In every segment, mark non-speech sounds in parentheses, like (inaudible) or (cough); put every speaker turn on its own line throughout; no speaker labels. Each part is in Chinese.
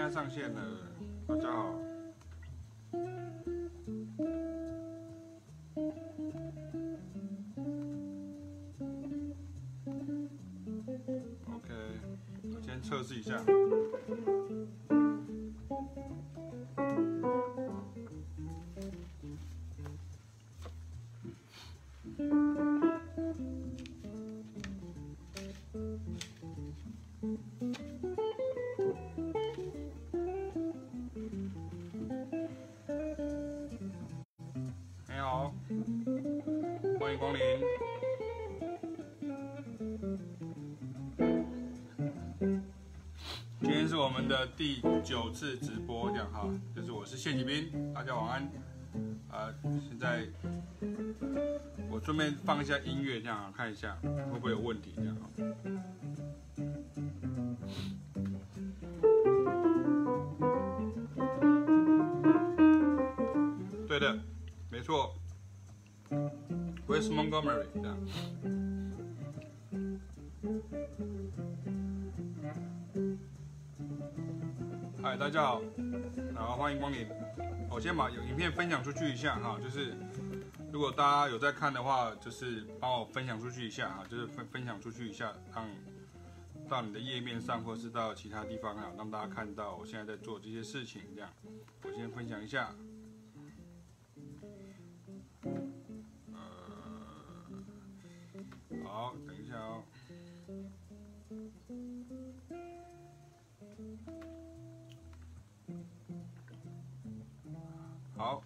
现在上线了，的第九次直播，这样哈，就是我是谢启斌，大家晚安。啊、呃，现在我顺便放一下音乐，这样啊，看一下会不会有问题，这样哈。对的，没错 Where's Montgomery 这样。嗨，大家好，好，欢迎光临。我先把影片分享出去一下哈，就是如果大家有在看的话，就是帮我分享出去一下哈，就是分分享出去一下，让到你的页面上或是到其他地方啊，让大家看到我现在在做这些事情。这样，我先分享一下。呃，好，等一下哦。好。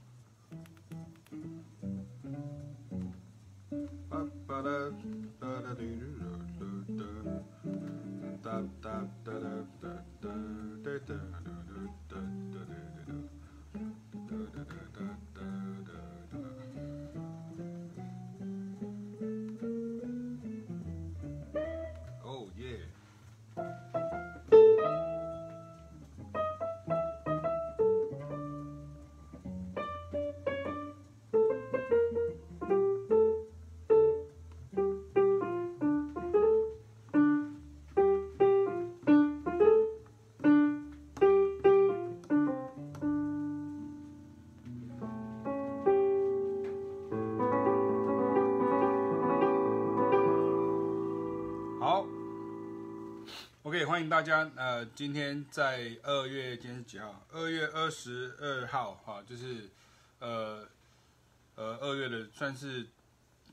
欢迎大家，呃，今天在二月，今天是几号？二月二十二号，哈，就是，呃，呃，二月的算是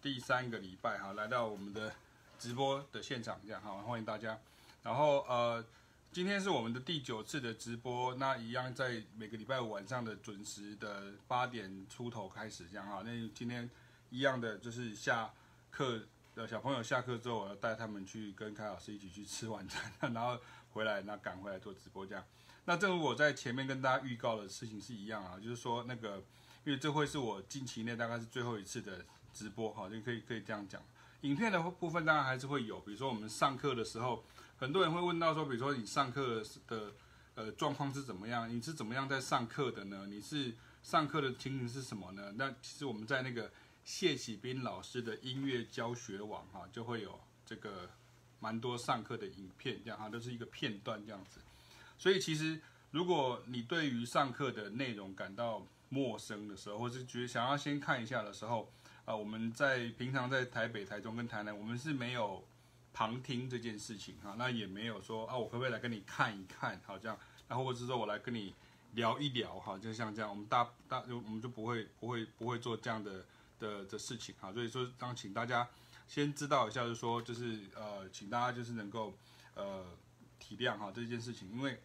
第三个礼拜，哈，来到我们的直播的现场，这样，好，欢迎大家。然后，呃，今天是我们的第九次的直播，那一样在每个礼拜五晚上的准时的八点出头开始，这样，哈，那今天一样的就是下课。的小朋友下课之后，我要带他们去跟凯老师一起去吃晚餐，(laughs) 然后回来，那赶回来做直播这样。那正如我在前面跟大家预告的事情是一样啊，就是说那个，因为这会是我近期内大概是最后一次的直播哈，就可以可以这样讲。影片的部分当然还是会有，比如说我们上课的时候，很多人会问到说，比如说你上课的呃状况是怎么样？你是怎么样在上课的呢？你是上课的情形是什么呢？那其实我们在那个。谢启斌老师的音乐教学网哈，就会有这个蛮多上课的影片，这样哈，都是一个片段这样子。所以其实如果你对于上课的内容感到陌生的时候，或是觉得想要先看一下的时候，啊，我们在平常在台北、台中跟台南，我们是没有旁听这件事情哈，那也没有说啊，我可不可以来跟你看一看，好这样，然后或者是说我来跟你聊一聊哈，就像这样，我们大大就我们就不会不会不会做这样的。的的事情哈，所以说，当请大家先知道一下，就是说，就是呃，请大家就是能够呃体谅哈这件事情，因为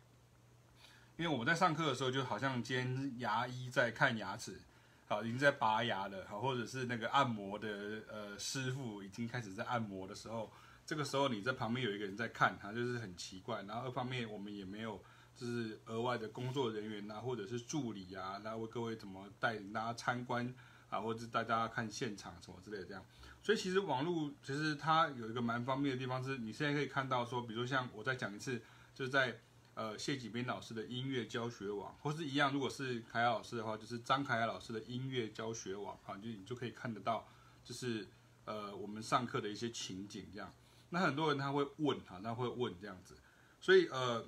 因为我们在上课的时候，就好像今天牙医在看牙齿，好，已经在拔牙了，好，或者是那个按摩的呃师傅已经开始在按摩的时候，这个时候你在旁边有一个人在看，他就是很奇怪。然后二方面我们也没有就是额外的工作人员呐，或者是助理啊，来为各位怎么带领大家参观。啊，或者大家看现场什么之类的这样，所以其实网络其实它有一个蛮方便的地方，是你现在可以看到说，比如像我再讲一次，就是在呃谢启斌老师的音乐教学网，或是一样，如果是凯老师的话，就是张凯老师的音乐教学网啊，就你就可以看得到，就是呃我们上课的一些情景这样。那很多人他会问哈，他会问这样子，所以呃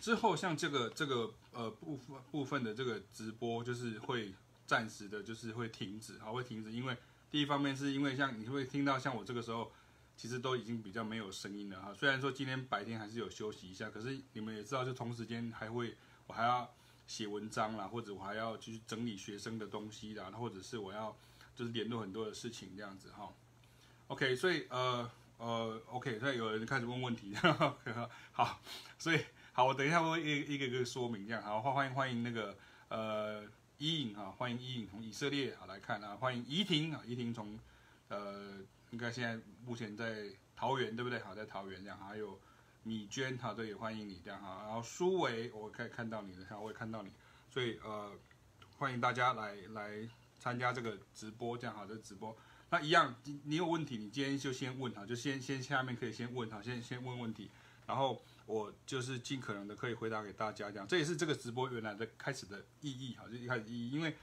之后像这个这个呃部分部分的这个直播就是会暂时的，就是会停止，好，会停止，因为第一方面是因为像你会听到像我这个时候，其实都已经比较没有声音了哈。虽然说今天白天还是有休息一下，可是你们也知道，就同时间还会我还要写文章啦，或者我还要去整理学生的东西啦，或者是我要就是联络很多的事情这样子哈。OK，所以呃呃 OK，所以有人开始问问题，呵呵 (laughs) 好，所以。好，我等一下会一一个一个说明这样。好，欢迎欢迎那个呃伊颖哈，欢迎伊颖从以色列啊来看啊，欢迎怡婷啊，怡婷从呃应该现在目前在桃园对不对？好，在桃园这样，还有米娟哈，对，也欢迎你这样哈。然后苏维，我可以看到你的，好，我也看到你，所以呃欢迎大家来来参加这个直播这样好，这个直播那一样，你有问题你今天就先问哈，就先先下面可以先问哈，先先问问题，然后。我就是尽可能的可以回答给大家，这样这也是这个直播原来的开始的意义哈，就一开始意义，因为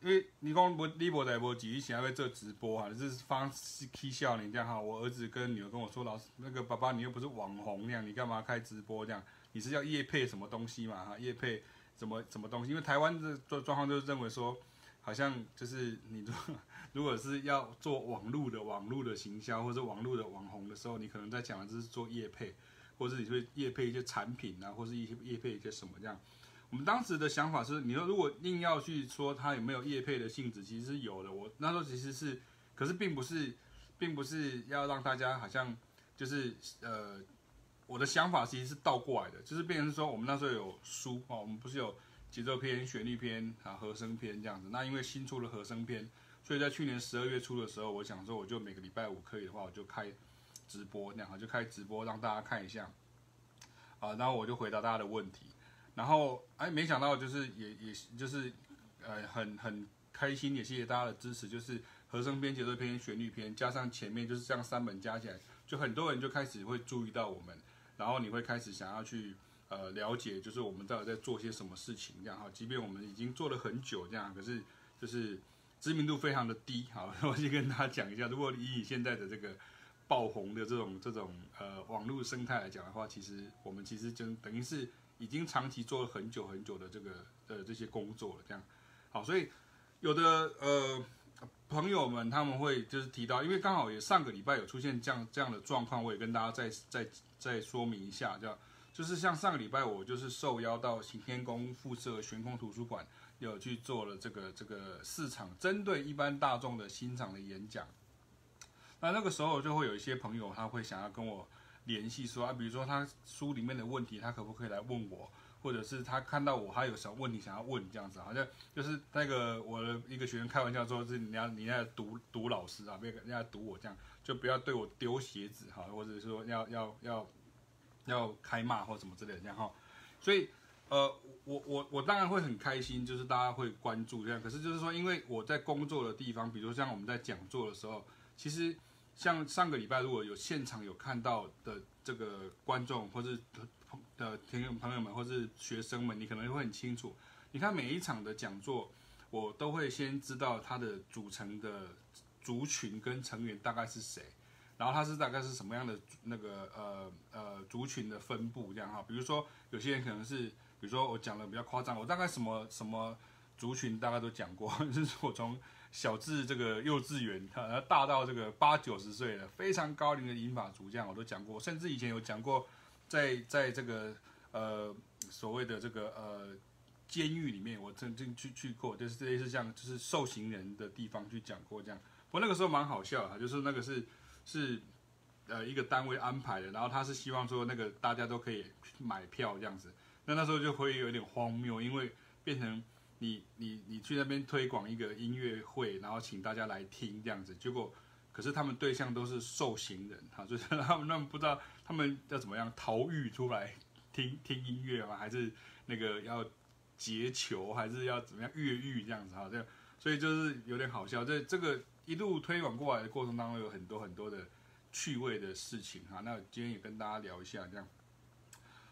因为你讲不你不在不急，想要做直播哈，就是方式嬉笑你这样哈。我儿子跟女儿跟我说，老师那个爸爸你又不是网红那样，你干嘛开直播这样？你是要夜配什么东西嘛哈？夜配什么什么东西？因为台湾的状状况就是认为说，好像就是你如如果是要做网络的网络的行销或者网络的网红的时候，你可能在讲的就是做业配。或者你会业配一些产品啊，或是一些业配一些什么这样。我们当时的想法是，你说如果硬要去说它有没有业配的性质，其实是有的。我那时候其实是，可是并不是，并不是要让大家好像就是呃，我的想法其实是倒过来的，就是变成说我们那时候有书哦，我们不是有节奏篇、旋律篇啊、和声篇这样子。那因为新出了和声篇，所以在去年十二月初的时候，我想说我就每个礼拜五可以的话，我就开。直播那样就开直播让大家看一下，啊，然后我就回答大家的问题，然后哎，没想到就是也也就是呃很很开心，也谢谢大家的支持，就是和声编、节奏篇、旋律篇，加上前面就是这样三本加起来，就很多人就开始会注意到我们，然后你会开始想要去呃了解，就是我们到底在做些什么事情这样哈，即便我们已经做了很久这样，可是就是知名度非常的低，好，(laughs) 我先跟大家讲一下，如果以你现在的这个。爆红的这种这种呃网络生态来讲的话，其实我们其实就等于是已经长期做了很久很久的这个呃这些工作了，这样好，所以有的呃朋友们他们会就是提到，因为刚好也上个礼拜有出现这样这样的状况，我也跟大家再再再说明一下，这样就是像上个礼拜我就是受邀到行天宫附设悬空图书馆，有去做了这个这个四场针对一般大众的欣赏的演讲。那那个时候就会有一些朋友，他会想要跟我联系，说啊，比如说他书里面的问题，他可不可以来问我，或者是他看到我，他有什么问题想要问这样子，好像就是那个我的一个学生开玩笑说，是你要你要读读老师啊，别人家读我这样，就不要对我丢鞋子哈，或者说要要要要开骂或什么之类的这样哈。所以呃，我我我当然会很开心，就是大家会关注这样，可是就是说，因为我在工作的地方，比如像我们在讲座的时候，其实。像上个礼拜，如果有现场有看到的这个观众，或是的听众朋友们，或是学生们，你可能会很清楚。你看每一场的讲座，我都会先知道它的组成的族群跟成员大概是谁，然后它是大概是什么样的那个呃呃族群的分布这样哈。比如说有些人可能是，比如说我讲的比较夸张，我大概什么什么族群大概都讲过，(laughs) 就是我从。小至这个幼稚园，他 (laughs) 大到这个八九十岁的非常高龄的银发族，这样我都讲过，甚至以前有讲过在，在这个呃所谓的这个呃监狱里面，我曾经去去过，就是类似像就是受刑人的地方去讲过这样。不过那个时候蛮好笑啊，就是那个是是呃一个单位安排的，然后他是希望说那个大家都可以买票这样子，那那时候就会有点荒谬，因为变成。你你你去那边推广一个音乐会，然后请大家来听这样子，结果可是他们对象都是受刑人哈，就是他们他们不知道他们要怎么样逃狱出来听听音乐吗？还是那个要劫囚，还是要怎么样越狱这样子哈？这样所以就是有点好笑。这这个一路推广过来的过程当中，有很多很多的趣味的事情哈。那今天也跟大家聊一下这样。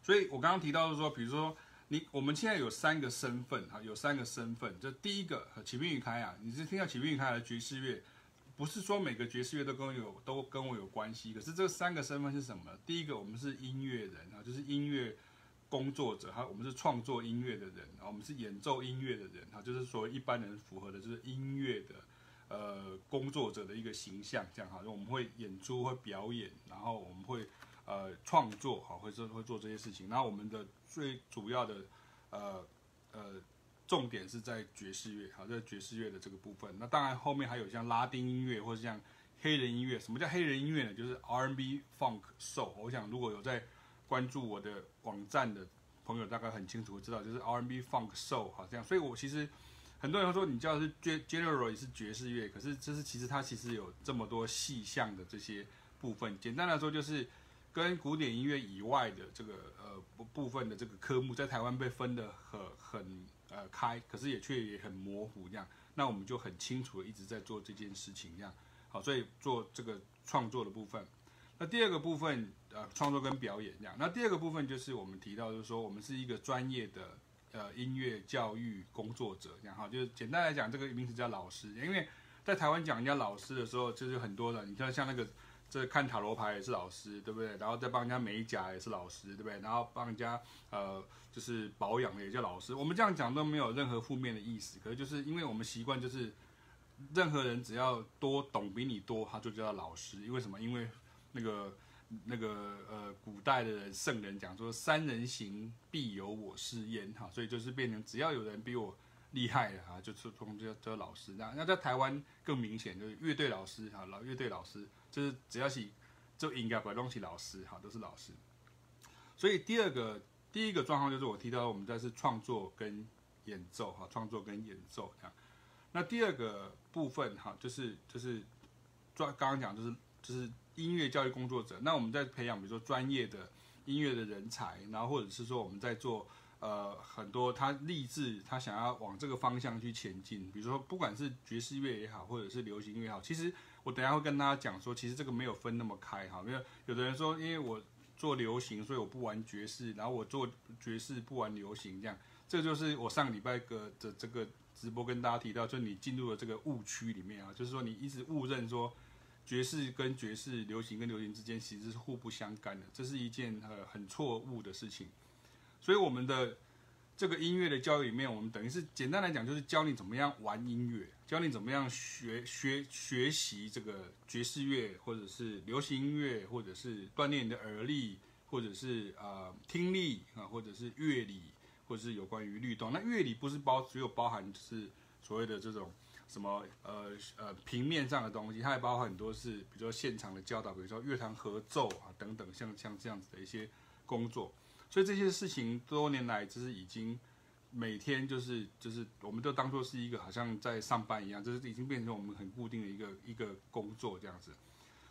所以我刚刚提到的说，比如说。你我们现在有三个身份哈，有三个身份。这第一个，启明与开啊，你是听到启明与开的爵士乐，不是说每个爵士乐都跟我有都跟我有关系。可是这三个身份是什么？第一个，我们是音乐人啊，就是音乐工作者，哈，我们是创作音乐的人，啊，我们是演奏音乐的人，哈，就是说一般人符合的就是音乐的呃工作者的一个形象，这样哈，就我们会演出，会表演，然后我们会呃创作，哈，会做会做这些事情。那我们的最主要的呃呃重点是在爵士乐，好，在爵士乐的这个部分。那当然后面还有像拉丁音乐或者像黑人音乐。什么叫黑人音乐呢？就是 R&B、Funk、Soul。我想如果有在关注我的网站的朋友大概很清楚知道，就是 R&B、Funk、Soul 好这样，所以我其实很多人说你叫是 General 也是爵士乐，可是这是其实它其实有这么多细项的这些部分。简单来说，就是跟古典音乐以外的这个呃部分的这个科目，在台湾被分得很很呃开，可是也却也很模糊这样。那我们就很清楚的一直在做这件事情这样，好，所以做这个创作的部分。那第二个部分，呃，创作跟表演这样。那第二个部分就是我们提到，就是说我们是一个专业的呃音乐教育工作者这样哈。就是简单来讲，这个名词叫老师。因为在台湾讲人家老师的时候，就是很多的，你看像那个这看塔罗牌也是老师，对不对？然后再帮人家美甲也是老师，对不对？然后帮人家呃就是保养的也叫老师。我们这样讲都没有任何负面的意思，可是就是因为我们习惯就是任何人只要多懂比你多，他就叫老师。因为什么？因为那个那个呃，古代的人圣人讲说，三人行必有我师焉哈，所以就是变成只要有人比我厉害的哈，就是从这这老师。那那在台湾更明显，就是乐队老师哈，老乐队老师就是只要是就应该不用起老师哈，都是老师。所以第二个第一个状况就是我提到我们在是创作跟演奏哈，创作跟演奏这样。那第二个部分哈，就是就是专刚刚讲就是就是。音乐教育工作者，那我们在培养，比如说专业的音乐的人才，然后或者是说我们在做呃很多他立志他想要往这个方向去前进，比如说不管是爵士乐也好，或者是流行乐也好，其实我等下会跟大家讲说，其实这个没有分那么开哈，因为有的人说，因为我做流行，所以我不玩爵士，然后我做爵士不玩流行，这样，这就是我上个礼拜个的这个直播跟大家提到，就是你进入了这个误区里面啊，就是说你一直误认说。爵士跟爵士，流行跟流行之间其实是互不相干的，这是一件呃很错误的事情。所以我们的这个音乐的教育里面，我们等于是简单来讲，就是教你怎么样玩音乐，教你怎么样学学学习这个爵士乐，或者是流行音乐，或者是锻炼你的耳力，或者是呃听力啊，或者是乐理，或者是有关于律动。那乐理不是包只有包含就是所谓的这种。什么呃呃平面上的东西，它也包含很多是，比如说现场的教导，比如说乐团合奏啊等等，像像这样子的一些工作。所以这些事情多年来就是已经每天就是就是我们都当做是一个好像在上班一样，就是已经变成我们很固定的一个一个工作这样子。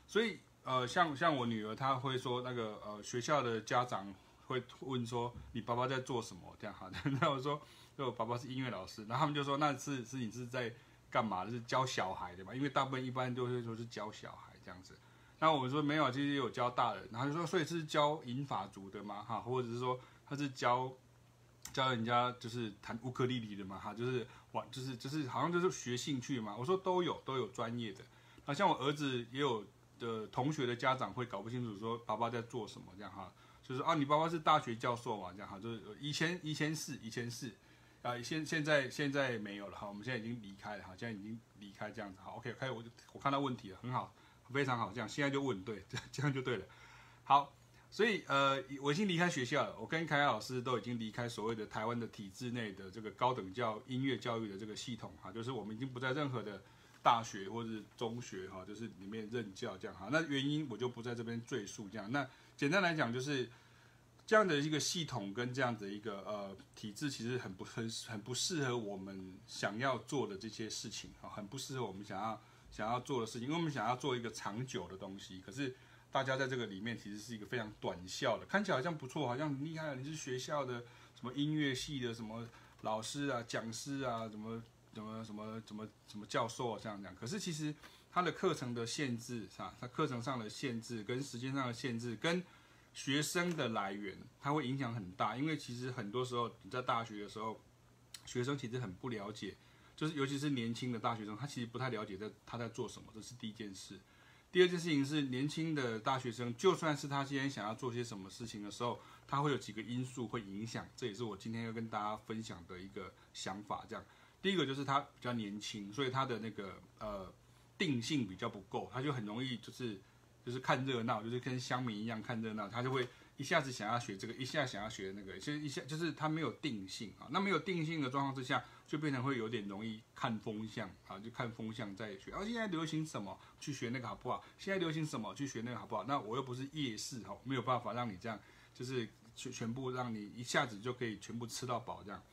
所以呃像像我女儿她会说那个呃学校的家长会问说，你爸爸在做什么这样哈？那我说就我爸爸是音乐老师，然后他们就说那是是你是在。干嘛？就是教小孩的嘛，因为大部分一般都会说是教小孩这样子。那我们说没有，其实也有教大人。然后就说，所以是教银发族的嘛，哈，或者是说他是教教人家就是弹乌克丽丽的嘛，哈，就是玩，就是就是好像就是学兴趣嘛。我说都有，都有专业的。那像我儿子也有的同学的家长会搞不清楚，说爸爸在做什么这样哈，就是啊，你爸爸是大学教授嘛，这样哈，就是以前以前是以前是。啊，现现在现在没有了哈，我们现在已经离开了哈，现在已经离开这样子哈，OK OK，我我看到问题了，很好，非常好，这样现在就问对，这 (laughs) 这样就对了。好，所以呃，我已经离开学校了，我跟凯凯老师都已经离开所谓的台湾的体制内的这个高等教音乐教育的这个系统哈，就是我们已经不在任何的大学或者是中学哈，就是里面任教这样哈。那原因我就不在这边赘述这样。那简单来讲就是。这样的一个系统跟这样的一个呃体制，其实很不很很不适合我们想要做的这些事情啊，很不适合我们想要想要做的事情，因为我们想要做一个长久的东西。可是大家在这个里面其实是一个非常短效的，看起来好像不错，好像很厉害。你是学校的什么音乐系的什么老师啊、讲师啊，什么什么什么什么什么教授啊这样讲。可是其实它的课程的限制啊，它课程上的限制跟时间上的限制跟学生的来源，它会影响很大，因为其实很多时候你在大学的时候，学生其实很不了解，就是尤其是年轻的大学生，他其实不太了解在他在做什么，这是第一件事。第二件事情是，年轻的大学生，就算是他今天想要做些什么事情的时候，他会有几个因素会影响。这也是我今天要跟大家分享的一个想法。这样，第一个就是他比较年轻，所以他的那个呃定性比较不够，他就很容易就是就是看热闹，就是跟乡民一样看热闹，他就会。一下子想要学这个，一下想要学那个，其实一下就是他没有定性啊。那没有定性的状况之下，就变成会有点容易看风向啊，就看风向在学。啊，现在流行什么，去学那个好不好？现在流行什么，去学那个好不好？那我又不是夜市哈，没有办法让你这样，就是全全部让你一下子就可以全部吃到饱这样。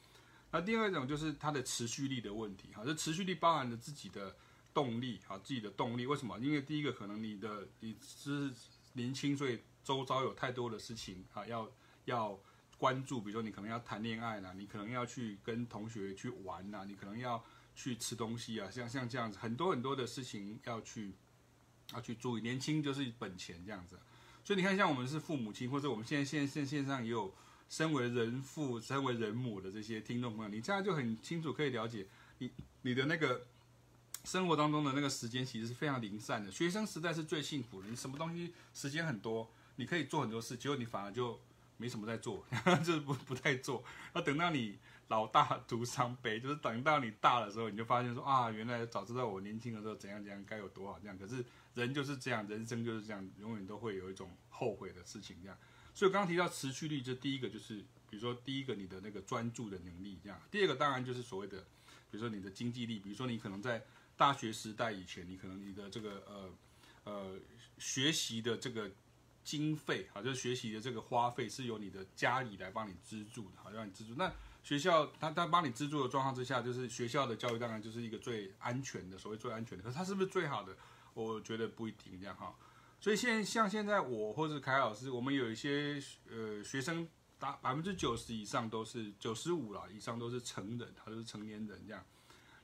那第二种就是它的持续力的问题哈，这持续力包含了自己的动力啊，自己的动力。为什么？因为第一个可能你的你是年轻，所以。周遭有太多的事情啊，要要关注，比如说你可能要谈恋爱啦，你可能要去跟同学去玩呐，你可能要去吃东西啊，像像这样子，很多很多的事情要去要去注意。年轻就是本钱这样子，所以你看，像我们是父母亲，或者我们现在现现线上也有身为人父、身为人母的这些听众朋友，你这样就很清楚可以了解你你的那个。生活当中的那个时间其实是非常零散的。学生时代是最幸福的，你什么东西时间很多，你可以做很多事，结果你反而就没什么在做，(laughs) 就是不不太做。那等到你老大徒伤悲，就是等到你大的时候，你就发现说啊，原来早知道我年轻的时候怎样怎样该有多好这样。可是人就是这样，人生就是这样，永远都会有一种后悔的事情这样。所以刚刚提到持续力，这第一个就是，比如说第一个你的那个专注的能力这样。第二个当然就是所谓的，比如说你的经济力，比如说你可能在大学时代以前，你可能你的这个呃呃学习的这个经费啊，就是学习的这个花费是由你的家里来帮你资助的，好让你资助。那学校他他帮你资助的状况之下，就是学校的教育当然就是一个最安全的，所谓最安全的。可是它是不是最好的？我觉得不一定这样哈。所以现像现在我或者凯老师，我们有一些呃学生，达百分之九十以上都是九十五了以上都是成人，他都是成年人这样。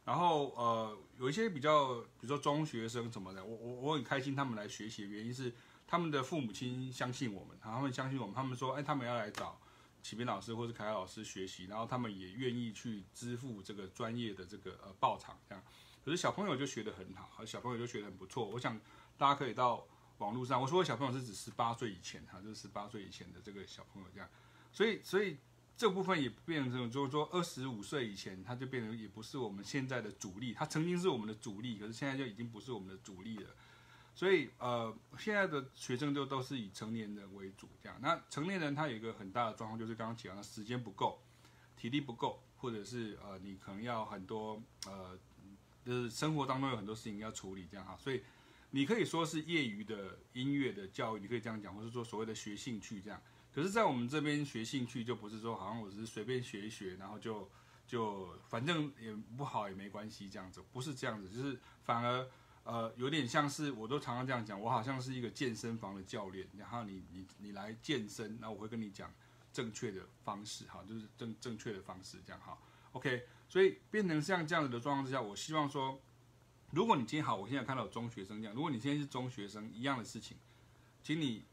然后呃，有一些比较，比如说中学生什么的，我我我很开心他们来学习的原因是他们的父母亲相信我们，他们相信我们，他们说，哎，他们要来找启斌老师或者凯老师学习，然后他们也愿意去支付这个专业的这个呃报偿这样。可是小朋友就学得很好，小朋友就学得很不错。我想大家可以到网络上，我说的小朋友是指十八岁以前哈，就是十八岁以前的这个小朋友这样。所以所以。这部分也变成这种就是说，二十五岁以前，他就变成也不是我们现在的主力。他曾经是我们的主力，可是现在就已经不是我们的主力了。所以，呃，现在的学生就都是以成年人为主，这样。那成年人他有一个很大的状况，就是刚刚讲的时间不够，体力不够，或者是呃，你可能要很多呃，就是生活当中有很多事情要处理，这样哈。所以，你可以说是业余的音乐的教育，你可以这样讲，或是说所谓的学兴趣这样。可是，在我们这边学兴趣，就不是说好像我只是随便学一学，然后就就反正也不好也没关系这样子，不是这样子，就是反而呃有点像是，我都常常这样讲，我好像是一个健身房的教练，然后你你你来健身，那我会跟你讲正确的方式哈，就是正正确的方式这样哈，OK，所以变成像这样子的状况之下，我希望说，如果你今天好，我现在看到中学生这样，如果你现在是中学生一样的事情，请你。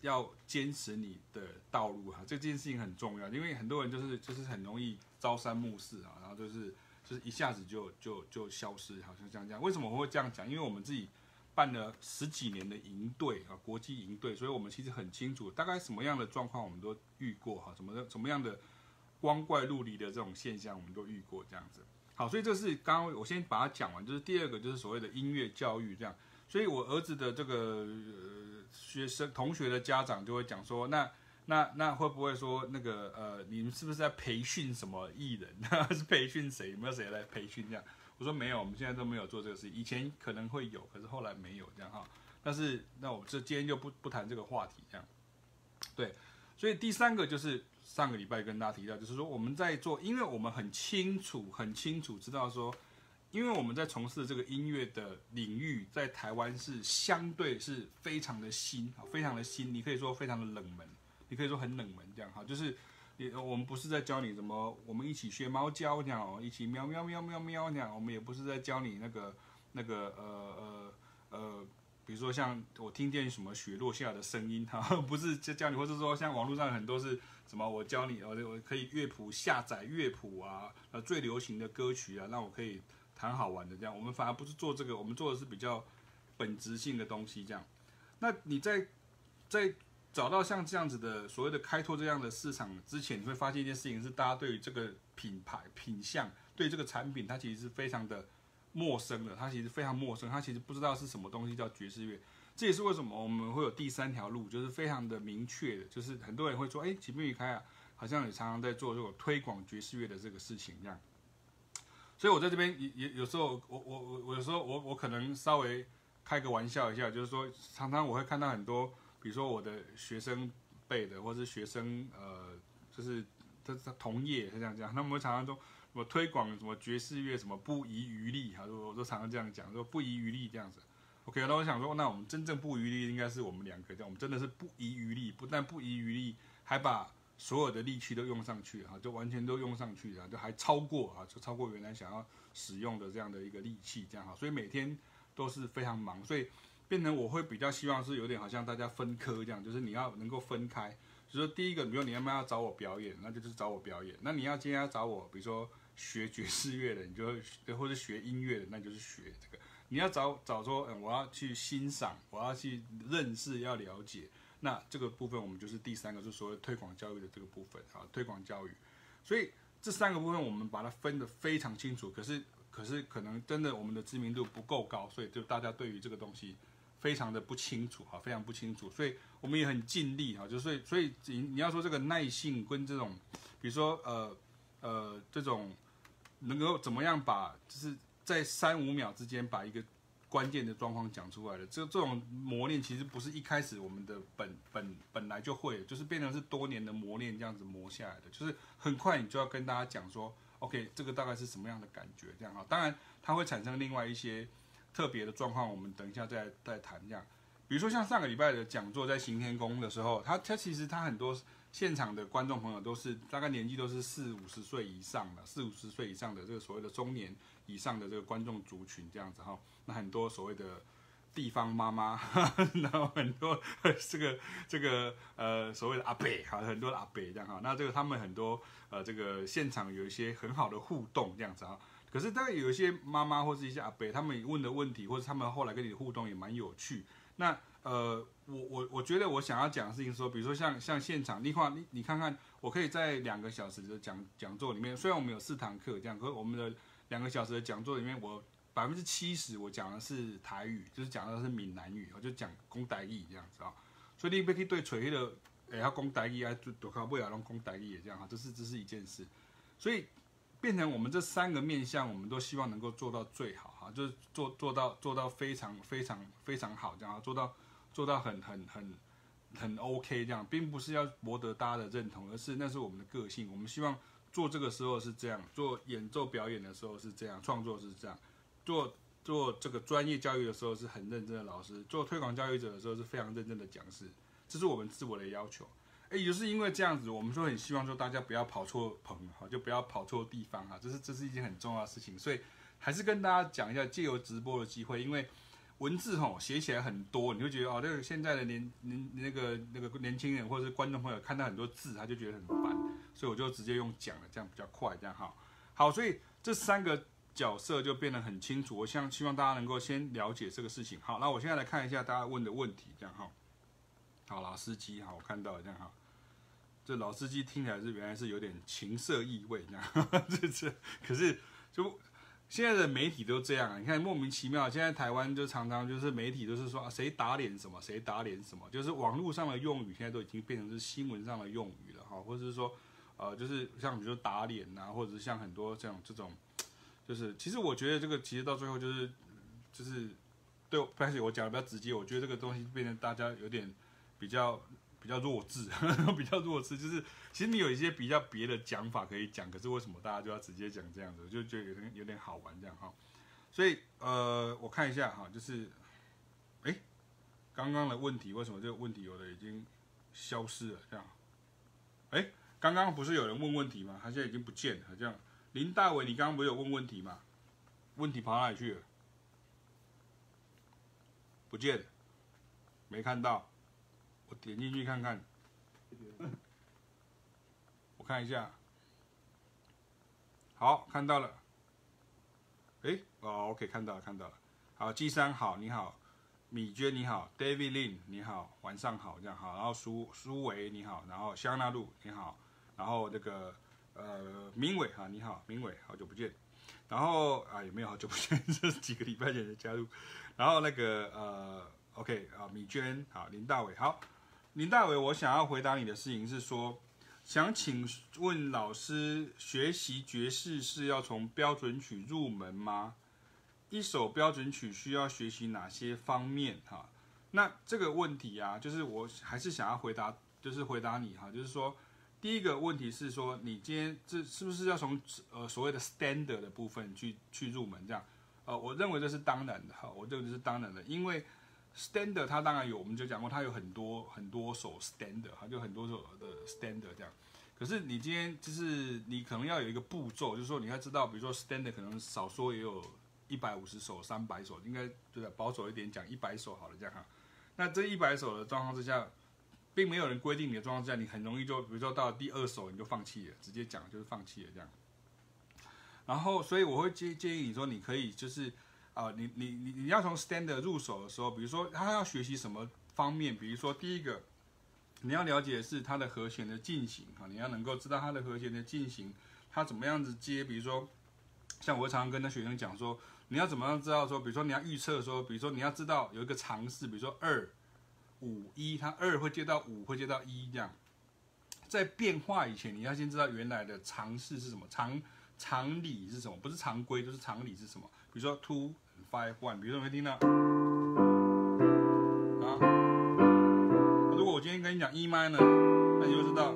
要坚持你的道路哈，这件事情很重要，因为很多人就是就是很容易朝三暮四啊，然后就是就是一下子就就就消失，好像像这样。为什么我会这样讲？因为我们自己办了十几年的营队啊，国际营队，所以我们其实很清楚大概什么样的状况我们都遇过哈，什么的什么样的光怪陆离的这种现象我们都遇过这样子。好，所以这是刚刚我先把它讲完，就是第二个就是所谓的音乐教育这样。所以我儿子的这个。呃学生同学的家长就会讲说，那那那会不会说那个呃，你们是不是在培训什么艺人？还 (laughs) 是培训谁？有没有谁来培训这样？我说没有，我们现在都没有做这个事。以前可能会有，可是后来没有这样哈。但是那我这今天就不不谈这个话题这样。对，所以第三个就是上个礼拜跟大家提到，就是说我们在做，因为我们很清楚很清楚知道说。因为我们在从事这个音乐的领域，在台湾是相对是非常的新，非常的新，你可以说非常的冷门，你可以说很冷门这样哈，就是，我们不是在教你怎么，我们一起学猫叫这样，一起喵喵喵喵喵这样，我们也不是在教你那个那个呃呃呃，比如说像我听见什么雪落下的声音哈，(laughs) 不是教教你，或者说像网络上很多是什么，我教你，我我可以乐谱下载乐谱啊，呃最流行的歌曲啊，让我可以。弹好玩的这样，我们反而不是做这个，我们做的是比较本质性的东西这样。那你在在找到像这样子的所谓的开拓这样的市场之前，你会发现一件事情是，大家对于这个品牌品相，对这个产品，它其实是非常的陌生的，它其实非常陌生，它其实不知道是什么东西叫爵士乐。这也是为什么我们会有第三条路，就是非常的明确的，就是很多人会说，哎，启明与开啊，好像也常常在做这种推广爵士乐的这个事情一样。所以我在这边也也有时候，我我我我有时候我我可能稍微开个玩笑一下，就是说常常我会看到很多，比如说我的学生辈的，或是学生呃，就是他他同业是这样讲，他们会常常说什么推广什么爵士乐什么不遗余力，哈，我都常常这样讲，说不遗余力这样子。OK，那我想说，那我们真正不遗余力应该是我们两个这样，我们真的是不遗余力，不但不遗余力，还把所有的力气都用上去哈，就完全都用上去了，就还超过啊，就超过原来想要使用的这样的一个力气，这样哈，所以每天都是非常忙，所以变成我会比较希望是有点好像大家分科这样，就是你要能够分开，就是第一个，比如你要不要找我表演，那就是找我表演，那你要今天要找我，比如说学爵士乐的，你就或者学音乐的，那就是学这个。你要找找说，嗯，我要去欣赏，我要去认识，要了解，那这个部分我们就是第三个，就是所谓推广教育的这个部分啊，推广教育。所以这三个部分我们把它分得非常清楚，可是可是可能真的我们的知名度不够高，所以就大家对于这个东西非常的不清楚啊，非常不清楚。所以我们也很尽力啊，就所以所以你你要说这个耐性跟这种，比如说呃呃这种能够怎么样把就是。在三五秒之间把一个关键的状况讲出来了，这这种磨练其实不是一开始我们的本本本来就会，就是变成是多年的磨练这样子磨下来的，就是很快你就要跟大家讲说，OK，这个大概是什么样的感觉这样哈。当然它会产生另外一些特别的状况，我们等一下再再谈这样。比如说像上个礼拜的讲座在行天宫的时候，他他其实他很多现场的观众朋友都是大概年纪都是四五十岁以上的，四五十岁以上的这个所谓的中年。以上的这个观众族群这样子哈，那很多所谓的地方妈妈，(laughs) 然后很多这个这个呃所谓的阿伯哈，很多阿伯这样哈，那这个他们很多呃这个现场有一些很好的互动这样子哈，可是当然有一些妈妈或是一些阿伯，他们问的问题或者他们后来跟你的互动也蛮有趣。那呃我我我觉得我想要讲的事情说，比如说像像现场，你看你你看看，我可以在两个小时的讲讲座里面，虽然我们有四堂课这样，可是我们的。两个小时的讲座里面，我百分之七十我讲的是台语，就是讲的是闽南语，我就讲公台语这样子啊。所以你不可以对锤的，哎，要公台语啊，就都靠不了，拢讲台语也这样哈，这是这是一件事。所以变成我们这三个面向，我们都希望能够做到最好哈，就是做做到做到非常非常非常好这样，做到做到很很很很 OK 这样，并不是要博得大家的认同，而是那是我们的个性，我们希望。做这个时候是这样，做演奏表演的时候是这样，创作是这样，做做这个专业教育的时候是很认真的老师，做推广教育者的时候是非常认真的讲师，这是我们自我的要求。诶，也就是因为这样子，我们说很希望说大家不要跑错棚哈，就不要跑错地方哈，这是这是一件很重要的事情，所以还是跟大家讲一下，借由直播的机会，因为。文字吼写起来很多，你会觉得哦，那个现在的年年那个那个年轻人或者是观众朋友看到很多字，他就觉得很烦，所以我就直接用讲了，这样比较快，这样哈。好，所以这三个角色就变得很清楚。我想希望大家能够先了解这个事情。好，那我现在来看一下大家问的问题，这样哈。好，老司机哈，我看到了这样哈。这老司机听起来是原来是有点情色意味，这样，(laughs) 这这可是就。现在的媒体都这样啊，你看莫名其妙。现在台湾就常常就是媒体都是说啊，谁打脸什么，谁打脸什么，就是网络上的用语现在都已经变成是新闻上的用语了哈，或者是说，呃，就是像比如说打脸呐，或者是像很多这种这种，就是其实我觉得这个其实到最后就是就是对，开始我讲的比较直接，我觉得这个东西变成大家有点比较。比较弱智，(laughs) 比较弱智，就是其实你有一些比较别的讲法可以讲，可是为什么大家就要直接讲这样子？就觉得有点有点好玩这样哈。所以呃，我看一下哈，就是哎，刚刚的问题为什么这个问题有的已经消失了这样？哎，刚刚不是有人问问题吗？他现在已经不见了这样。林大伟，你刚刚不是有问问题吗？问题跑哪里去了？不见，没看到。点进去看看，我看一下，好，看到了，哎，哦，OK，看到了，看到了，好，季三好，你好，米娟你好，David Lin 你好，晚上好，这样好，然后苏苏维你好，然后香纳路你好，然后这个呃明伟哈你好，明伟好久不见，然后啊也没有好久不见，(laughs) 这是几个礼拜前的加入，然后那个呃 OK 啊米娟好，林大伟好，林大伟，我想要回答你的事情是说，想请问老师，学习爵士是要从标准曲入门吗？一首标准曲需要学习哪些方面？哈，那这个问题啊，就是我还是想要回答，就是回答你哈，就是说，第一个问题是说，你今天这是不是要从呃所谓的 standard 的部分去去入门这样？呃，我认为这是当然的哈，我认为这是当然的，因为 standard 它当然有，我们就讲过它有很多很多首 standard 哈，就很多首的 standard 这样。可是你今天就是你可能要有一个步骤，就是说你要知道，比如说 standard 可能少说也有。一百五十首、三百首，应该对的，保守一点讲，一百首好了，这样哈。那这一百首的状况之下，并没有人规定你的状况之下，你很容易就，比如说到第二首你就放弃了，直接讲就是放弃了这样。然后，所以我会建建议你说，你可以就是啊、你你你你要从 standard 入手的时候，比如说他要学习什么方面，比如说第一个，你要了解的是它的和弦的进行哈，你要能够知道它的和弦的进行，它怎么样子接，比如说像我常常跟那学生讲说。你要怎么样知道说，比如说你要预测说，比如说你要知道有一个常式，比如说二五一，它二会接到五，会接到一这样。在变化以前，你要先知道原来的常式是什么，常常理是什么，不是常规，就是常理是什么。比如说 TO five one，比如说没听到啊，如果我今天跟你讲 E minor，那你就知道。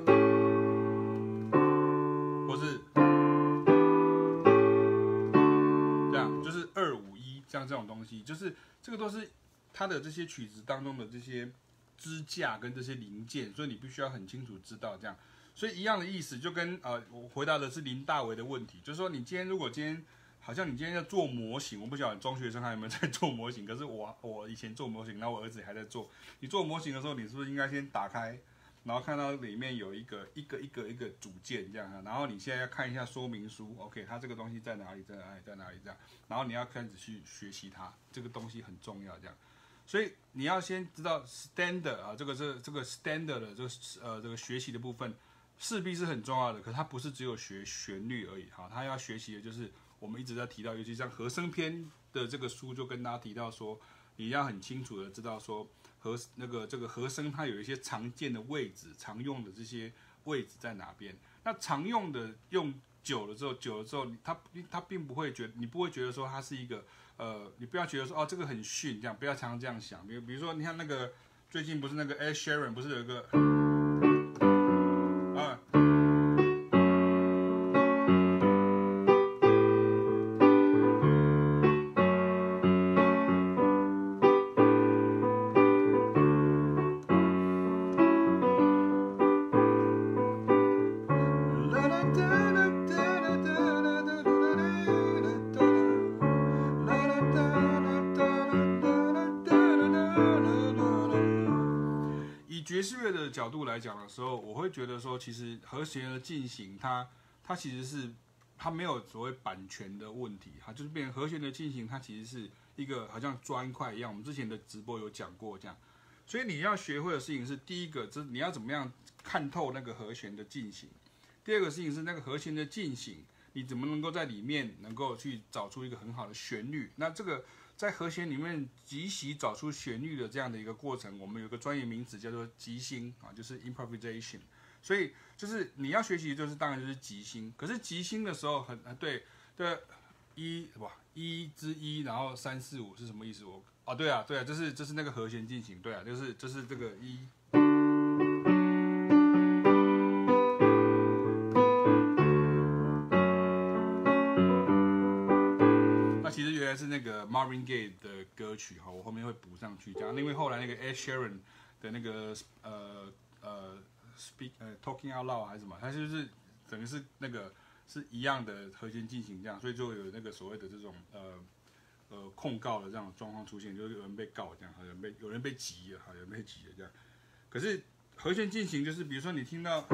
这种东西就是这个都是它的这些曲子当中的这些支架跟这些零件，所以你必须要很清楚知道这样。所以一样的意思，就跟呃我回答的是林大为的问题，就是说你今天如果今天好像你今天要做模型，我不晓得中学生还有没有在做模型，可是我我以前做模型，然后我儿子还在做。你做模型的时候，你是不是应该先打开？然后看到里面有一个一个一个一个组件这样哈，然后你现在要看一下说明书，OK，它这个东西在哪里，在哪里，在哪里这样，然后你要开始去学习它，这个东西很重要这样，所以你要先知道 standard 啊，这个是这个 standard 的这个呃这个学习的部分势必是很重要的，可它不是只有学旋律而已哈，它要学习的就是我们一直在提到，尤其像和声篇的这个书就跟大家提到说，你要很清楚的知道说。和那个这个和声，它有一些常见的位置，常用的这些位置在哪边？那常用的用久了之后，久了之后，它它并不会觉，你不会觉得说它是一个呃，你不要觉得说哦这个很逊这样，不要常常这样想。比如比如说，你看那个最近不是那个 Ed Sheeran 不是有一个。角度来讲的时候，我会觉得说，其实和弦的进行它，它其实是它没有所谓版权的问题，哈，就是变和弦的进行，它其实是一个好像砖块一样。我们之前的直播有讲过这样，所以你要学会的事情是，第一个，这你要怎么样看透那个和弦的进行；第二个事情是那个和弦的进行，你怎么能够在里面能够去找出一个很好的旋律？那这个。在和弦里面即席找出旋律的这样的一个过程，我们有个专业名词叫做即兴啊，就是 improvisation。所以就是你要学习，就是当然就是即兴。可是即兴的时候很对对，一哇一之一，然后三四五是什么意思？我啊对啊对啊，就是就是那个和弦进行，对啊，就是就是这个一。Marvin Gaye 的歌曲哈，我后面会补上去这样，因为后来那个 Ed Sheeran 的那个呃呃 Speak 呃 Talking Out Loud 还是什么，它就是等于是那个是一样的和弦进行这样，所以就有那个所谓的这种呃呃控告的这样的状况出现，就是有人被告这样，有人被有人被挤了哈，有人被挤了这样。可是和弦进行就是比如说你听到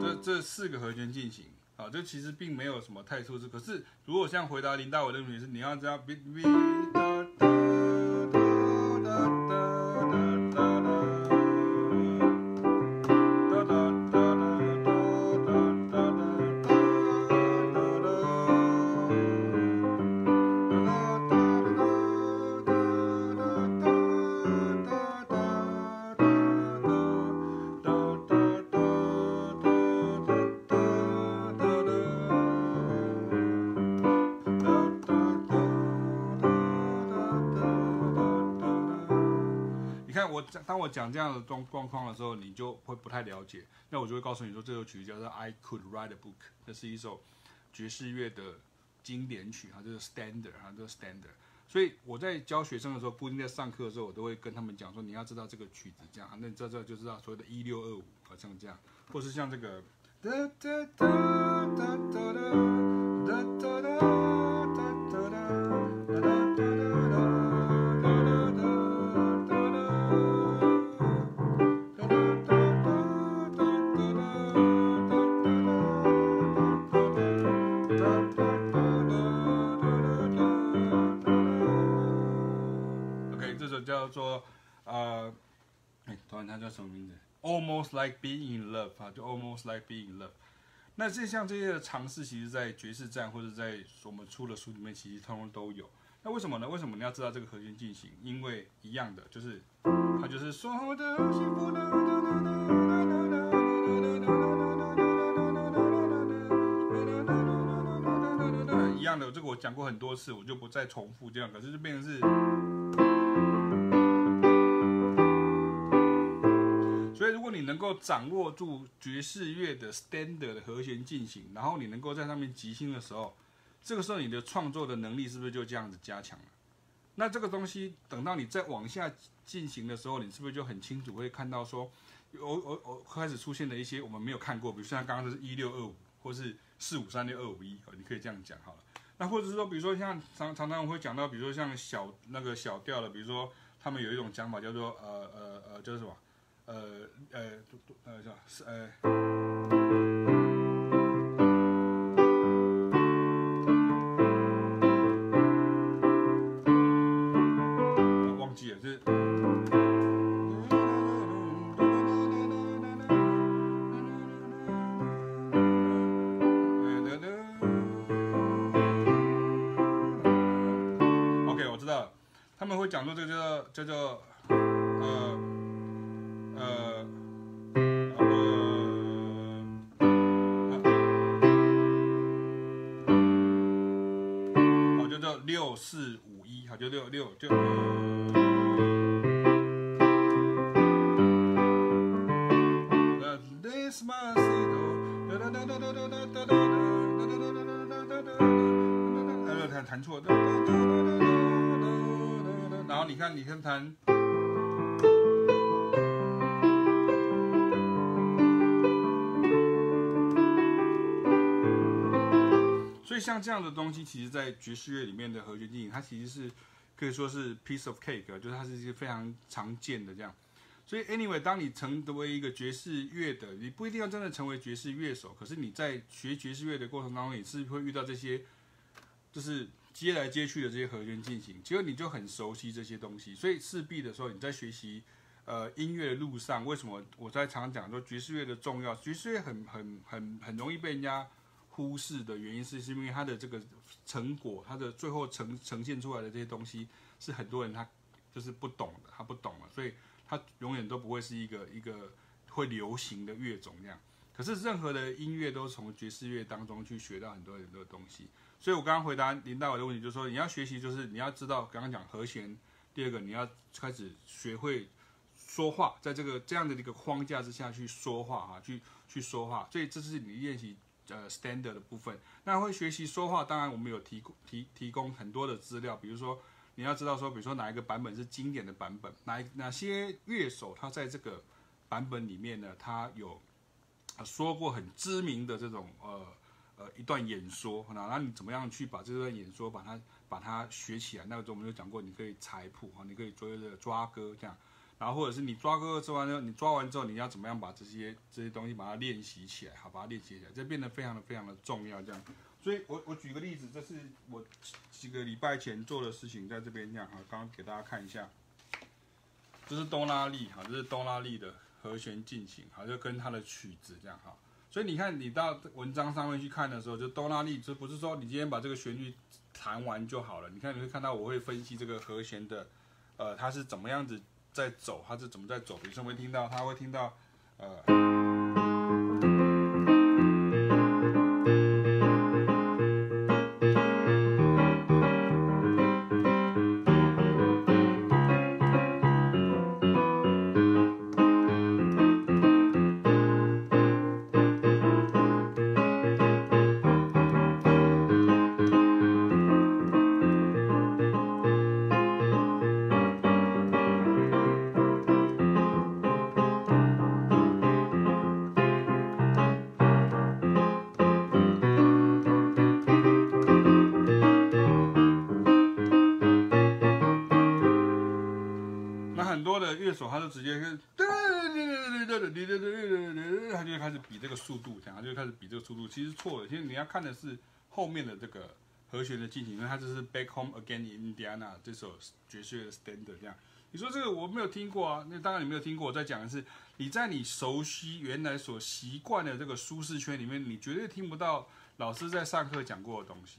这这四个和弦进行。啊，这其实并没有什么太出色。可是如果像回答林大伟的问题是，你要这样 B B 我讲这样的状状况的时候，你就会不太了解。那我就会告诉你说，这首曲子叫做《I Could Write a Book》，这是一首爵士乐的经典曲，它就是 standard，它就是 standard。所以我在教学生的时候，不一定在上课的时候，我都会跟他们讲说，你要知道这个曲子这样，那你知道这就知道所谓的一六二五，好像这样，或是像这个。说，呃，哎，突然他叫什么名字？Almost like being in love 啊，就 Almost like being in love。那这像这些的尝试，其实在爵士站或者在我们出的书里面，其实通通都有。那为什么呢？为什么你要知道这个和弦进行？因为一样的，就是它就是说的幸福的。一样的，这个我讲过很多次，我就不再重复这样。可是就变成是。你能够掌握住爵士乐的 standard 的和弦进行，然后你能够在上面即兴的时候，这个时候你的创作的能力是不是就这样子加强了？那这个东西等到你再往下进行的时候，你是不是就很清楚会看到说，我我我开始出现的一些我们没有看过，比如像刚刚是一六二五，或是四五三六二五一，你可以这样讲好了。那或者是说，比如说像常常常会讲到，比如说像小那个小调的，比如说他们有一种讲法叫做呃呃呃叫做什么？呃呃呃叫是呃，忘记了是。OK，我知道了，他们会讲说这个叫做四五一好，就六六就。这样的东西，其实，在爵士乐里面的和弦进行，它其实是。可以说是 piece of cake，就是它是一个非常常见的这样。所以 anyway，当你成为一个爵士乐的，你不一定要真的成为爵士乐手，可是你在学爵士乐的过程当中，你是会遇到这些，就是接来接去的这些和弦进行，结果你就很熟悉这些东西。所以势必的时候，你在学习呃音乐的路上，为什么我在常常讲说爵士乐的重要？爵士乐很很很很容易被人家忽视的原因是，是因为它的这个成果，它的最后呈呈现出来的这些东西，是很多人他就是不懂的，他不懂了，所以他永远都不会是一个一个会流行的乐种这样。可是任何的音乐都从爵士乐当中去学到很多很多东西。所以我刚刚回答林大伟的问题，就是说你要学习，就是你要知道刚刚讲和弦，第二个你要开始学会说话，在这个这样的一个框架之下去说话啊，去去说话。所以这是你练习。呃，standard 的部分，那会学习说话，当然我们有提供提提供很多的资料，比如说你要知道说，比如说哪一个版本是经典的版本，哪哪些乐手他在这个版本里面呢，他有说过很知名的这种呃呃一段演说，那那你怎么样去把这段演说把它把它学起来？那个时候我们就讲过，你可以采谱啊，你可以做一个抓歌这样。然后或者是你抓歌做完之后，你抓完之后，你要怎么样把这些这些东西把它练习起来，好，把它练习起来，这变得非常的非常的重要。这样，所以我我举个例子，这是我几个礼拜前做的事情，在这边这样哈，刚刚给大家看一下，这是多拉利哈，这是多拉利的和弦进行，好，就跟它的曲子这样哈。所以你看，你到文章上面去看的时候，就多拉利，就不是说你今天把这个旋律弹完就好了。你看，你会看到我会分析这个和弦的，呃，它是怎么样子。在走，他是怎么在走？比如说，会听到，他会听到，呃。度，这样就开始比这个速度。其实错了，其实你要看的是后面的这个和弦的进行，因为它这是《Back Home Again in Indiana》这首爵士乐的 standard。这样，你说这个我没有听过啊？那当然你没有听过。我在讲的是你在你熟悉原来所习惯的这个舒适圈里面，你绝对听不到老师在上课讲过的东西。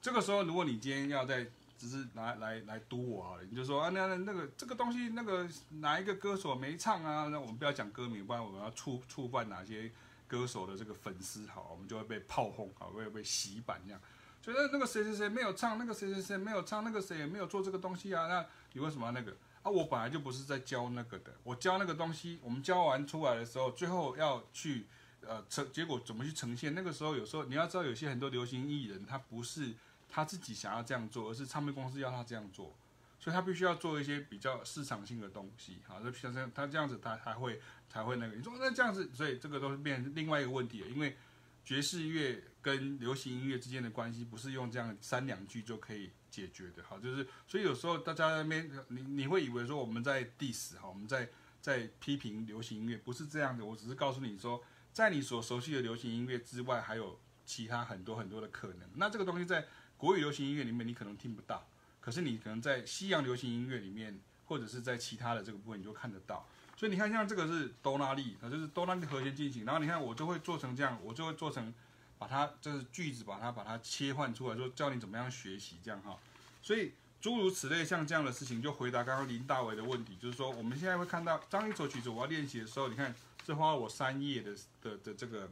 这个时候，如果你今天要在只是拿来来堵我好了，你就说啊，那那那个这个东西，那个哪一个歌手没唱啊？那我们不要讲歌名，不然我们要触触犯哪些歌手的这个粉丝，好，我们就会被炮轰，好，会被洗版这样。所以那个谁谁谁没有唱，那个谁谁谁没有唱，那个谁也没有做这个东西啊？那你为什么要那个啊？我本来就不是在教那个的，我教那个东西，我们教完出来的时候，最后要去呃呈结果怎么去呈现？那个时候有时候你要知道，有些很多流行艺人他不是。他自己想要这样做，而是唱片公司要他这样做，所以他必须要做一些比较市场性的东西，好，就像这样，他这样子他才会才会那个。你说那这样子，所以这个都是变另外一个问题了，因为爵士乐跟流行音乐之间的关系不是用这样三两句就可以解决的，好，就是所以有时候大家那边你你会以为说我们在 diss 哈，我们在在批评流行音乐，不是这样的，我只是告诉你说，在你所熟悉的流行音乐之外，还有其他很多很多的可能，那这个东西在。国语流行音乐里面你可能听不到，可是你可能在西洋流行音乐里面，或者是在其他的这个部分你就看得到。所以你看，像这个是哆拉利，它就是哆拉利和弦进行。然后你看，我就会做成这样，我就会做成把它就是句子把它把它切换出来，说教你怎么样学习这样哈。所以诸如此类像这样的事情，就回答刚刚林大伟的问题，就是说我们现在会看到，当一首曲子我要练习的时候，你看这花了我三页的的的这个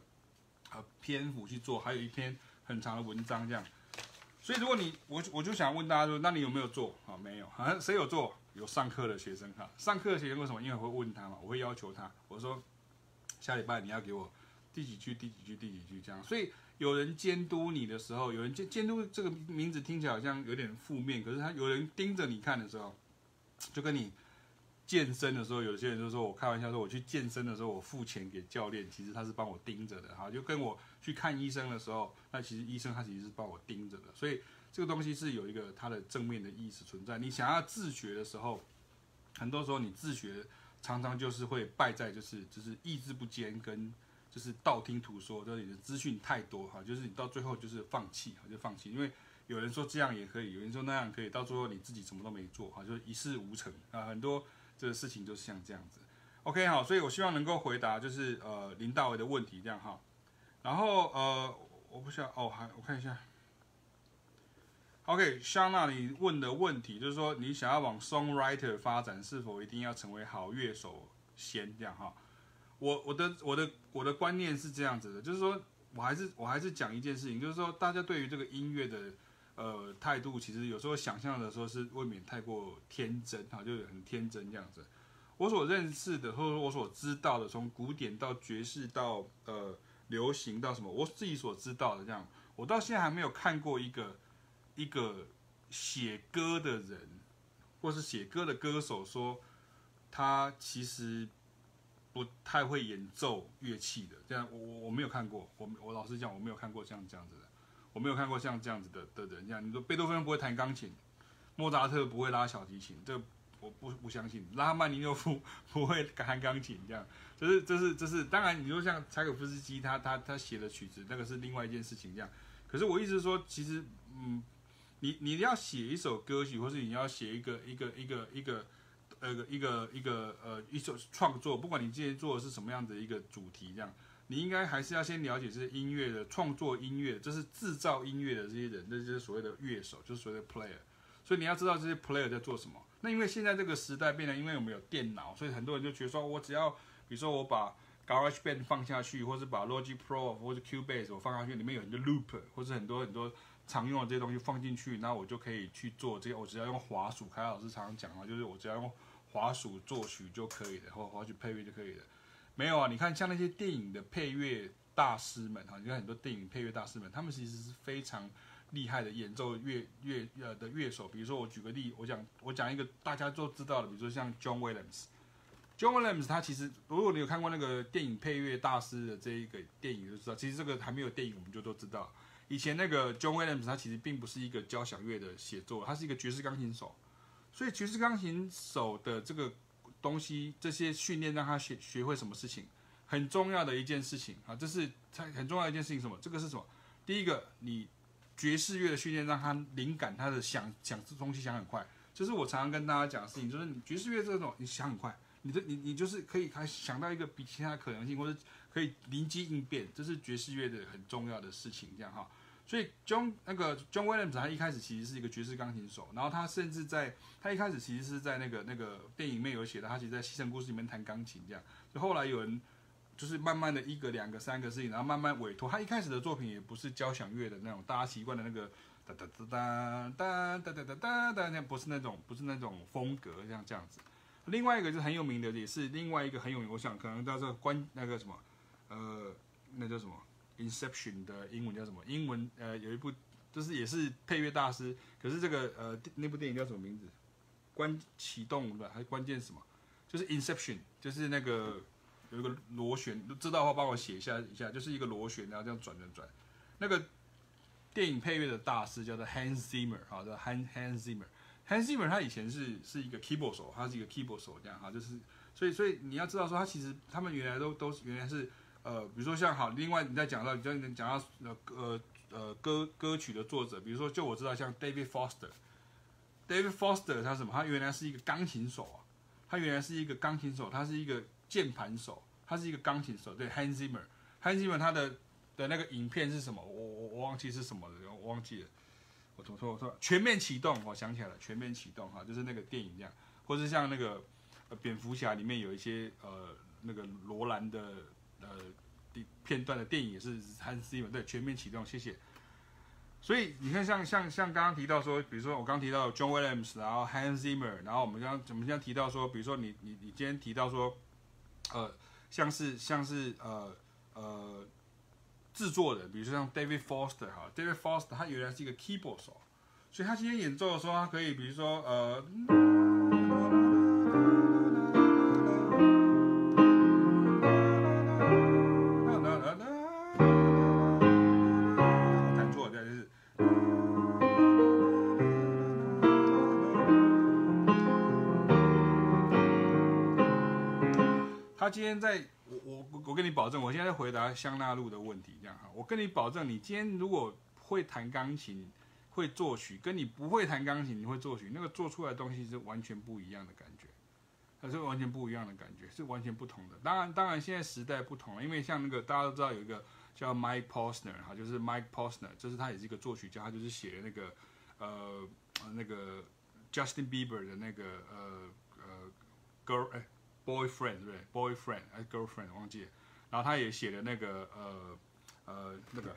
呃篇幅去做，还有一篇很长的文章这样。所以，如果你我我就想问大家说，那你有没有做？啊，没有。好像谁有做？有上课的学生哈。上课的学生为什么？因为会问他嘛，我会要求他，我说下礼拜你要给我第几句、第几句、第几句这样。所以有人监督你的时候，有人监监督这个名字听起来好像有点负面，可是他有人盯着你看的时候，就跟你。健身的时候，有些人就说我开玩笑说，我去健身的时候，我付钱给教练，其实他是帮我盯着的哈，就跟我去看医生的时候，那其实医生他其实是帮我盯着的，所以这个东西是有一个它的正面的意思存在。你想要自学的时候，很多时候你自学常常就是会败在就是就是意志不坚跟就是道听途说，就是你的资讯太多哈，就是你到最后就是放弃哈，就放弃，因为有人说这样也可以，有人说那样可以，到最后你自己什么都没做哈，就一事无成啊，很多。这个事情就是像这样子，OK 好，所以我希望能够回答就是呃林大伟的问题这样哈，然后呃我不需要哦还我看一下，OK 香娜你问的问题就是说你想要往 songwriter 发展，是否一定要成为好乐手先这样哈？我我的我的我的观念是这样子的，就是说我还是我还是讲一件事情，就是说大家对于这个音乐的。呃，态度其实有时候想象的时候是未免太过天真哈，就是很天真这样子。我所认识的或者说我所知道的，从古典到爵士到呃流行到什么，我自己所知道的这样，我到现在还没有看过一个一个写歌的人，或是写歌的歌手说他其实不太会演奏乐器的，这样我我我没有看过，我我老实讲我没有看过像这样子的。我没有看过像这样子的的人，这样你说贝多芬不会弹钢琴，莫扎特不会拉小提琴，这我不不相信，拉曼尼诺夫不会弹钢琴这样，就是就是就是，当然你说像柴可夫斯基他他他写的曲子，那个是另外一件事情这样。可是我意思是说，其实嗯，你你要写一首歌曲，或是你要写一个一个一个一个呃一个一个呃一首创作，不管你今天做的是什么样的一个主题这样，你应该还是要先了解这些音乐的创作音乐，这是制造音乐的这些人，那就是所谓的乐手，就是所谓的 player。所以你要知道这些 player 在做什么。那因为现在这个时代变得，因为我们有电脑，所以很多人就觉得说，我只要比如说我把 GarageBand 放下去，或是把 Logic Pro 或者 Cubase 我放下去，里面有很多 loop，或是很多很多常用的这些东西放进去，那我就可以去做这些。我只要用滑鼠，凯老师常常讲啊，就是我只要用滑鼠作曲就可以了，或滑鼠配乐就可以了。没有啊，你看像那些电影的配乐大师们哈，你看很多电影配乐大师们，他们其实是非常。厉害的演奏乐乐呃的乐手，比如说我举个例，我讲我讲一个大家都知道的，比如说像 John Williams，John Williams 他其实如果你有看过那个电影配乐大师的这一个电影就知道，其实这个还没有电影我们就都知道，以前那个 John Williams 他其实并不是一个交响乐的写作，他是一个爵士钢琴手，所以爵士钢琴手的这个东西，这些训练让他学学会什么事情，很重要的一件事情啊，这是他很重要的一件事情，什么？这个是什么？第一个你。爵士乐的训练让他灵感，他的想想这东西想很快，就是我常常跟大家讲的事情，就是你爵士乐这种你想很快，你的你你就是可以开想到一个比其他可能性，或者可以灵机应变，这是爵士乐的很重要的事情，这样哈。所以 John 那个 John Williams 他一开始其实是一个爵士钢琴手，然后他甚至在他一开始其实是在那个那个电影里面有写的，他其实在《西城故事》里面弹钢琴这样，就后来有人。就是慢慢的一个、两个、三个事情，然后慢慢委托。他一开始的作品也不是交响乐的那种，大家习惯的那个哒哒哒哒哒哒哒哒哒哒，那不是那种，不是那种风格，像这样子。另外一个就是很有名的，也是另外一个很有名，我想可能叫做关那个什么，呃，那叫什么？Inception 的英文叫什么？英文呃有一部就是也是配乐大师，可是这个呃那部电影叫什么名字？关启动的还是关键什么？就是 Inception，就是那个。有一个螺旋，知道的话帮我写一下一下，就是一个螺旋，然后这样转转转。那个电影配乐的大师叫做 Hans Zimmer，好，叫 Hans Hans Zimmer。Hans Zimmer 他以前是是一个 keyboard 手，他是一个 keyboard 手这样哈，就是所以所以你要知道说他其实他们原来都都原来是呃，比如说像好，另外你再讲到你再讲到呃呃呃歌歌曲的作者，比如说就我知道像 David Foster，David Foster 他什么？他原来是一个钢琴手啊，他原来是一个钢琴手，他是一个。键盘手，他是一个钢琴手，对，Hans Zimmer，Hans Zimmer 他的的那个影片是什么？我我我忘记是什么了，我忘记了。我怎么说？我说全面启动，我想起来了，全面启动哈，就是那个电影这样，或者像那个蝙蝠侠里面有一些呃那个罗兰的呃片段的电影也是 Hans Zimmer，对，全面启动，谢谢。所以你看像，像像刚刚提到说，比如说我刚提到 John Williams，然后 Hans Zimmer，然后我们刚我们现在提到说，比如说你你你今天提到说。呃，像是像是呃呃制作人，比如说像 David Foster 哈，David Foster 他原来是一个 keyboard 手，所以他今天演奏的时候，他可以比如说呃。他今天在我我我跟你保证，我现在在回答香纳路的问题，这样哈，我跟你保证，你今天如果会弹钢琴、会作曲，跟你不会弹钢琴、你会作曲，那个做出来东西是完全不一样的感觉，它是完全不一样的感觉，是完全不同的。当然，当然现在时代不同了，因为像那个大家都知道有一个叫 Mike Posner 哈，就是 Mike Posner，就是他也是一个作曲家，他就是写的那个呃那个 Justin Bieber 的那个呃呃 Girl 哎。Boyfriend 对，Boyfriend 还是 Girlfriend 忘记了，然后他也写了那个呃呃那个。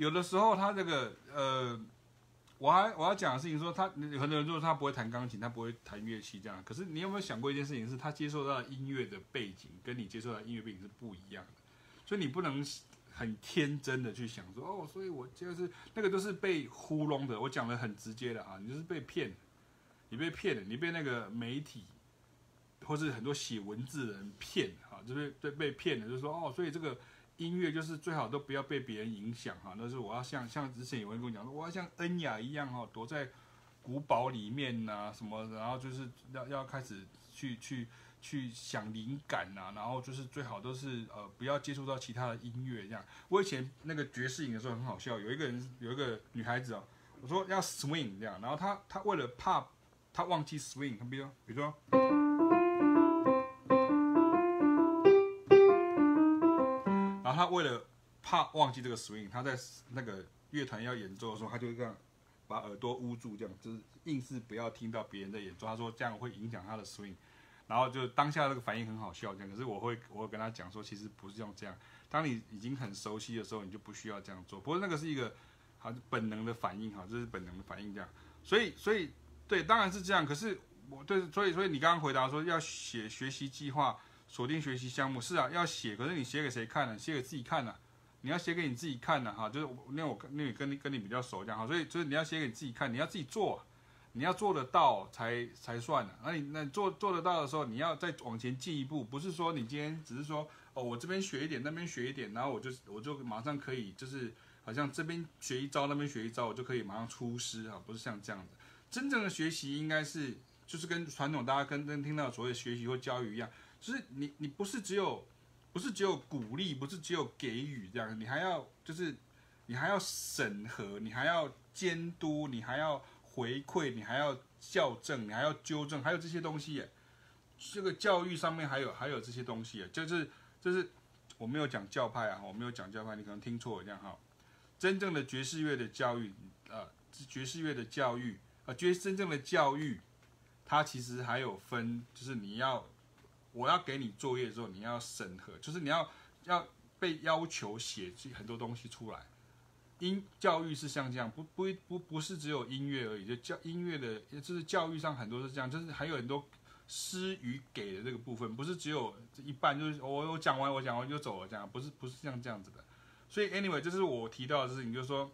有的时候他这个呃，我还我要讲的事情说他，很多人说他不会弹钢琴，他不会弹乐器这样。可是你有没有想过一件事情，是他接受到音乐的背景跟你接受到音乐背景是不一样的，所以你不能很天真的去想说哦，所以我就是那个都是被糊弄的。我讲的很直接的啊，你就是被骗，你被骗了，你被那个媒体或是很多写文字的人骗啊，就是被被骗了，就是说哦，所以这个。音乐就是最好都不要被别人影响哈，那是我要像像之前有人跟我讲说，我要像恩雅一样哈，躲在古堡里面呐、什么，然后就是要要开始去去去想灵感呐、然后就是最好都是呃不要接触到其他的音乐这样。我以前那个爵士影的时候很好笑，有一个人有一个女孩子哦，我说要 swing 这样，然后她她为了怕她忘记 swing，比如说比如说。他为了怕忘记这个 swing，他在那个乐团要演奏的时候，他就这样把耳朵捂住，这样就是硬是不要听到别人在演奏。他说这样会影响他的 swing，然后就当下那个反应很好笑，这样。可是我会我会跟他讲说，其实不是用这样。当你已经很熟悉的时候，你就不需要这样做。不过那个是一个好本能的反应，哈，这是本能的反应，这样。所以所以对，当然是这样。可是我对，所以所以你刚刚回答说要写学习计划。锁定学习项目是啊，要写，可是你写给谁看呢？写给自己看呢？你要写给你自己看呢？哈，就是那我跟那你跟你跟你比较熟这样哈，所以就是你要写给你自己看，你要自己做，你要做得到才才算呢。那你那做做得到的时候，你要再往前进一步，不是说你今天只是说哦，我这边学一点，那边学一点，然后我就我就马上可以，就是好像这边学一招，那边学一招，我就可以马上出师啊，不是像这样子。真正的学习应该是就是跟传统大家跟跟听到所谓学习或教育一样。就是你，你不是只有，不是只有鼓励，不是只有给予这样，你还要就是，你还要审核，你还要监督，你还要回馈，你还要校正，你还要纠正，还有这些东西耶。这个教育上面还有还有这些东西耶，就是就是我没有讲教派啊，我没有讲教派，你可能听错了这样哈。真正的爵士乐的教育，呃，爵士乐的教育，呃，爵真正的教育，它其实还有分，就是你要。我要给你作业的时候，你要审核，就是你要要被要求写很多东西出来。音教育是像这样，不不不不是只有音乐而已，就教音乐的，就是教育上很多是这样，就是还有很多施与给的这个部分，不是只有一半，就是我我讲完我讲完就走了这样，不是不是像这样子的。所以 anyway，这是我提到的事情，就是说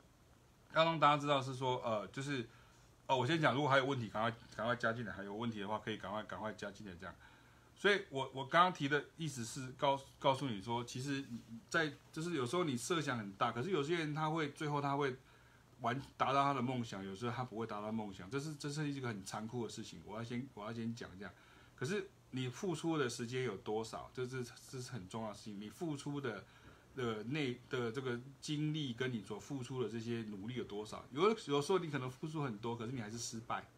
要让大家知道是说，呃，就是哦，我先讲，如果还有问题，赶快赶快加进来，还有问题的话，可以赶快赶快加进来这样。所以我，我刚刚提的意思是告告诉你说，其实，在就是有时候你设想很大，可是有些人他会最后他会完达到他的梦想，有时候他不会达到梦想，这是这是一个很残酷的事情。我要先我要先讲一下，可是你付出的时间有多少，这是这是很重要的事情。你付出的的内的这个精力跟你所付出的这些努力有多少？有有时候你可能付出很多，可是你还是失败。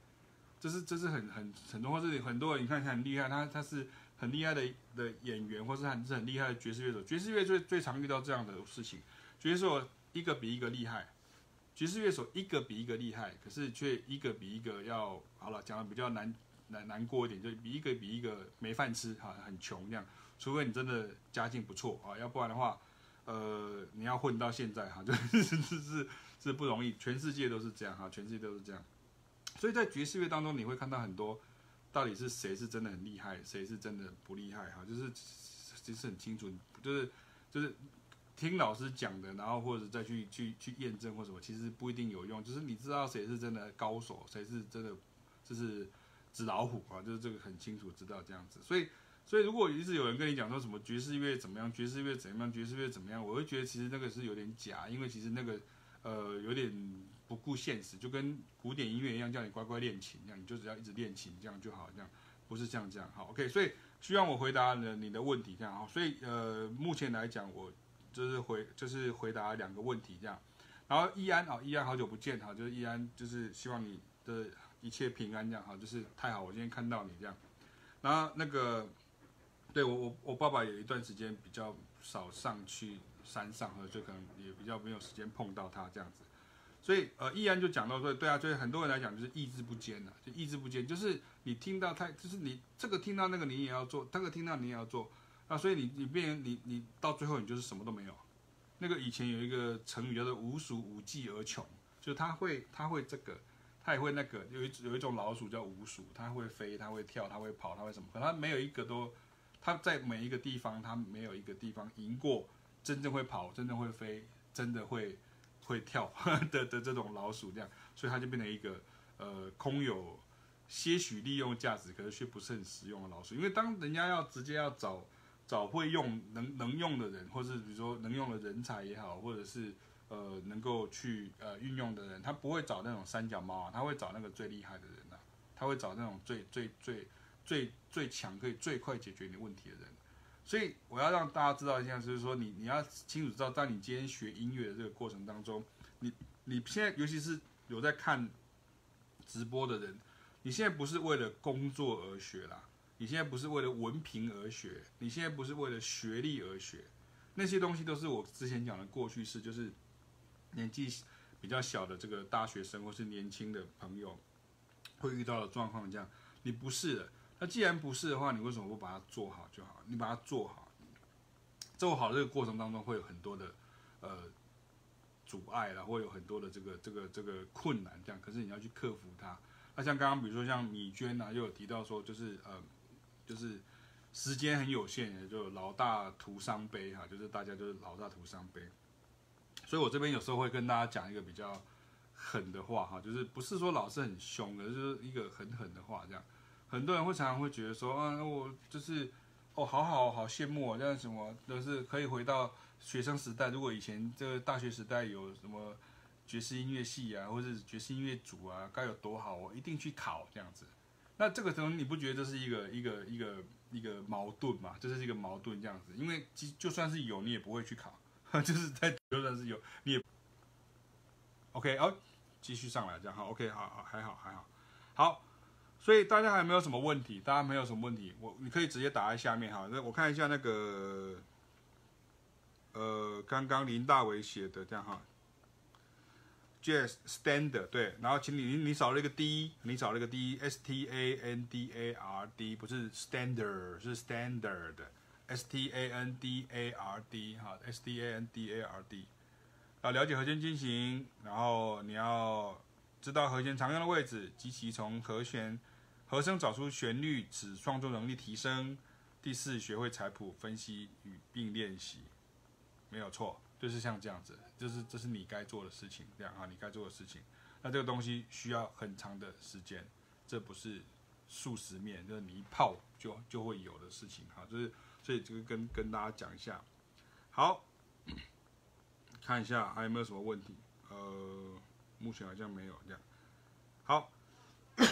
这是这是很很很多，或是很多人你看很厉害，他他是很厉害的的演员，或是很是很厉害的爵士乐手。爵士乐最最常遇到这样的事情，爵士乐手一个比一个厉害，爵士乐手一个比一个厉害，可是却一个比一个要好了，讲的比较难难难过一点，就比一个比一个没饭吃哈，很穷这样。除非你真的家境不错啊，要不然的话，呃，你要混到现在哈，(laughs) 就是是是是不容易。全世界都是这样哈，全世界都是这样。所以在爵士乐当中，你会看到很多，到底是谁是真的很厉害，谁是真的不厉害哈，就是其实很清楚，就是就是听老师讲的，然后或者再去去去验证或什么，其实不一定有用。就是你知道谁是真的高手，谁是真的就是纸老虎啊，就是这个很清楚知道这样子。所以所以如果一直有人跟你讲说什么爵士乐怎么样，爵士乐怎么样，爵士乐怎么样，我会觉得其实那个是有点假，因为其实那个呃有点。不顾现实，就跟古典音乐一样，叫你乖乖练琴，这样你就只要一直练琴，这样就好，这样不是这样这样好，OK。所以希望我回答了你的问题，这样好。所以呃，目前来讲，我就是回就是回答两个问题这样。然后易安啊，易安好久不见哈，就是易安，就是希望你的一切平安这样哈，就是太好，我今天看到你这样。然后那个对我我我爸爸有一段时间比较少上去山上，和就可能也比较没有时间碰到他这样子。所以，呃，依然就讲到说，对啊，就是很多人来讲就是意志不坚呐，就意志不坚，就是你听到太，就是你这个听到那个你也要做，那个听到你也要做，那所以你你变你你到最后你就是什么都没有，那个以前有一个成语叫做“无鼠无技而穷”，就他会他会这个，他也会那个。有一有一种老鼠叫无鼠，它会飞，它会跳，它会跑，它会什么？可它没有一个都，它在每一个地方，它没有一个地方赢过真正会跑、真正会飞、真的会会跳 (laughs) 的的这种老鼠这样，所以它就变成一个呃空有些许利用价值，可是却不是很实用的老鼠。因为当人家要直接要找。找会用能能用的人，或是比如说能用的人才也好，或者是呃能够去呃运用的人，他不会找那种三脚猫啊，他会找那个最厉害的人啊，他会找那种最最最最最强可以最快解决你问题的人。所以我要让大家知道一下，就是说你你要清楚知道，当你今天学音乐的这个过程当中，你你现在尤其是有在看直播的人，你现在不是为了工作而学啦。你现在不是为了文凭而学，你现在不是为了学历而学，那些东西都是我之前讲的过去式，就是年纪比较小的这个大学生或是年轻的朋友会遇到的状况。这样，你不是的，那既然不是的话，你为什么不把它做好就好？你把它做好，做好这个过程当中会有很多的呃阻碍，然后会有很多的这个这个这个困难，这样，可是你要去克服它。那像刚刚比如说像米娟啊，又有提到说，就是呃。就是时间很有限，就老大徒伤悲哈，就是大家就是老大徒伤悲。所以我这边有时候会跟大家讲一个比较狠的话哈，就是不是说老师很凶的，就是一个很狠的话这样。很多人会常常会觉得说，啊，我就是哦，好好好羡慕啊，这样什么都是可以回到学生时代。如果以前这个大学时代有什么爵士音乐系啊，或者是爵士音乐组啊，该有多好，我一定去考这样子。那这个时候你不觉得这是一个一个一个一个矛盾嘛？这是一个矛盾这样子，因为就就算是有，你也不会去考，(laughs) 就是在就算是有，你也 OK 哦，继续上来这样好 OK 好好还好还好好，所以大家还有没有什么问题？大家没有什么问题，我你可以直接打在下面哈。那我看一下那个呃，刚刚林大伟写的这样哈。Jazz standard 对，然后请你你你少了一个 D，你少了一个 D，S T A N D A R D 不是 standard 是 standard，S T A N D A R D 哈，S T A N D A R D 啊，了解和弦进行，然后你要知道和弦常用的位置，及其从和弦和声找出旋律，使创作能力提升。第四，学会采谱分析与并练习，没有错。就是像这样子，就是这是你该做的事情，这样啊，你该做的事情。那这个东西需要很长的时间，这不是速食面，就是你一泡就就会有的事情哈。就是所以这个跟跟大家讲一下。好，看一下还有没有什么问题？呃，目前好像没有这样。好，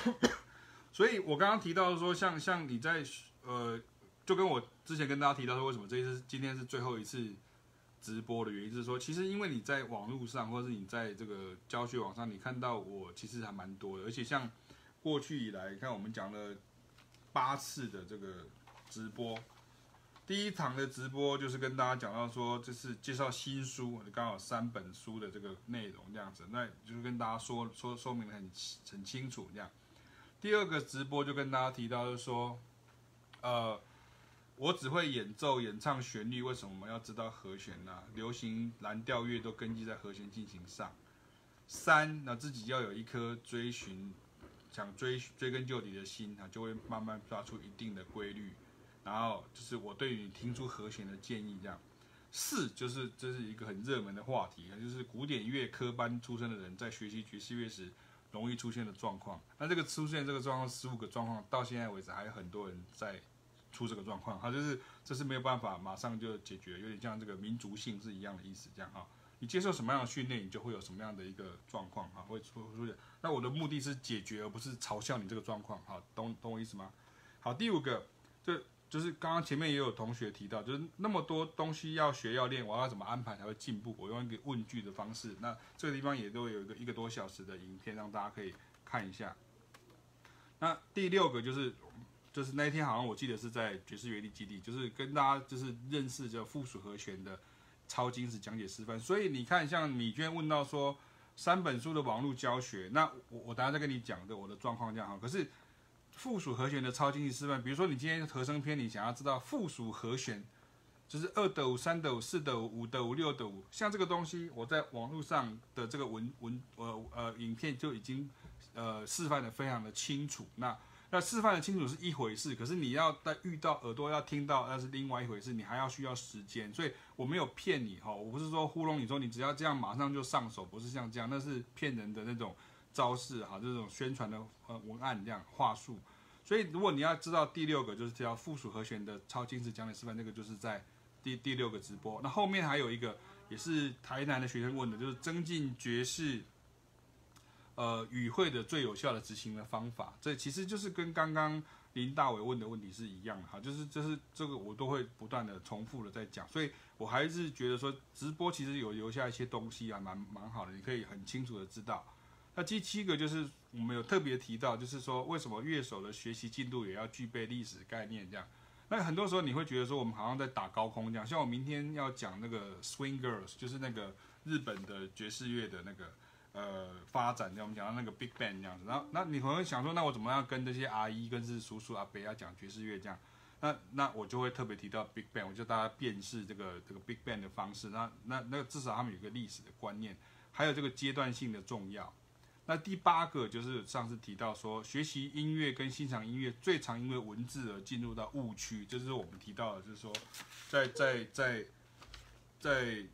(coughs) 所以我刚刚提到说，像像你在呃，就跟我之前跟大家提到说，为什么这一次今天是最后一次。直播的原因是说，其实因为你在网络上，或者是你在这个教学网上，你看到我其实还蛮多的，而且像过去以来，看我们讲了八次的这个直播，第一堂的直播就是跟大家讲到说，这是介绍新书，刚好三本书的这个内容这样子，那就是跟大家说说说明的很很清楚这样。第二个直播就跟大家提到就是说，呃。我只会演奏、演唱旋律，为什么我们要知道和弦呢？流行蓝调乐都根据在和弦进行上。三，那自己要有一颗追寻、想追追根究底的心，啊，就会慢慢抓出一定的规律。然后就是我对于听出和弦的建议，这样。四，就是这是一个很热门的话题，就是古典乐科班出身的人在学习爵士乐时容易出现的状况。那这个出现这个状况，十五个状况，到现在为止还有很多人在。出这个状况，哈，就是这是没有办法马上就解决，有点像这个民族性是一样的意思，这样哈。你接受什么样的训练，你就会有什么样的一个状况，啊，会出出现。那我的目的是解决，而不是嘲笑你这个状况，好，懂懂我意思吗？好，第五个，就就是刚刚前面也有同学提到，就是那么多东西要学要练，我要怎么安排才会进步？我用一个问句的方式，那这个地方也都有一个一个多小时的影片，让大家可以看一下。那第六个就是。就是那一天，好像我记得是在爵士乐理基地，就是跟大家就是认识这附属和弦的超精实讲解示范。所以你看，像米娟问到说三本书的网络教学，那我我等下再跟你讲的我的状况这样哈。可是附属和弦的超精实示范，比如说你今天和声篇，你想要知道附属和弦就是二的五、三的五、四的五、五的五、六的五，像这个东西，我在网络上的这个文文呃呃影片就已经呃示范的非常的清楚。那那示范的清楚是一回事，可是你要在遇到耳朵要听到，那是另外一回事，你还要需要时间。所以我没有骗你哈，我不是说糊弄你说你只要这样马上就上手，不是像这样，那是骗人的那种招式哈，这种宣传的呃文案这样话术。所以如果你要知道第六个就是这条附属和弦的超精致讲解示范，那个就是在。第第六个直播，那后面还有一个也是台南的学生问的，就是增进爵士，呃，语汇的最有效的执行的方法。这其实就是跟刚刚林大伟问的问题是一样的哈，就是就是这个我都会不断的重复的在讲，所以我还是觉得说直播其实有留下一些东西啊，蛮蛮好的，你可以很清楚的知道。那第七个就是我们有特别提到，就是说为什么乐手的学习进度也要具备历史概念这样。那很多时候你会觉得说我们好像在打高空这样，像我明天要讲那个 Swing Girls，就是那个日本的爵士乐的那个呃发展，那我们讲到那个 Big Band 这样子，然后那你可能会想说，那我怎么样跟这些阿姨跟是叔叔阿伯要讲爵士乐这样？那那我就会特别提到 Big Band，我就大家辨识这个这个 Big Band 的方式，那那那至少他们有个历史的观念，还有这个阶段性的重要。那第八个就是上次提到说，学习音乐跟欣赏音乐最常因为文字而进入到误区，就是我们提到的，就是说，在在在在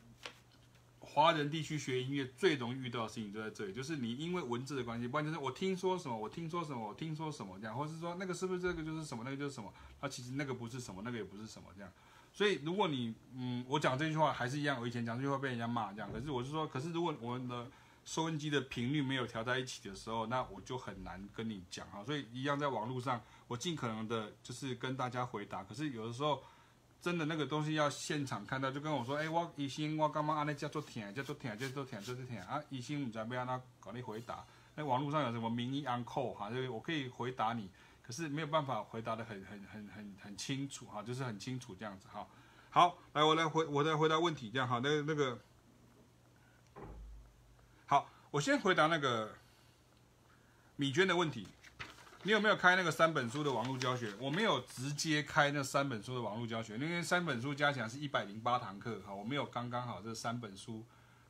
华人地区学音乐最容易遇到的事情就在这里，就是你因为文字的关系，不然就是我听说什么，我听说什么，我听说什么这样，或是说那个是不是这个就是什么，那个就是什么，那其实那个不是什么，那个也不是什么这样。所以如果你嗯，我讲这句话还是一样，我以前讲这句话被人家骂这样，可是我是说，可是如果我们的收音机的频率没有调在一起的时候，那我就很难跟你讲哈。所以一样在网络上，我尽可能的就是跟大家回答。可是有的时候，真的那个东西要现场看到，就跟我说，哎、我医生我干嘛按那叫做舔，叫做舔，叫做舔，叫做舔啊？医生你在不要他搞你回答。那网络上有什么名医 uncle 哈，就是我可以回答你，可是没有办法回答的很很很很很清楚哈，就是很清楚这样子哈。好，来我来回我来回答问题这样哈，那个那个。好我先回答那个米娟的问题，你有没有开那个三本书的网络教学？我没有直接开那三本书的网络教学，因为三本书加起来是一百零八堂课，哈，我没有刚刚好这三本书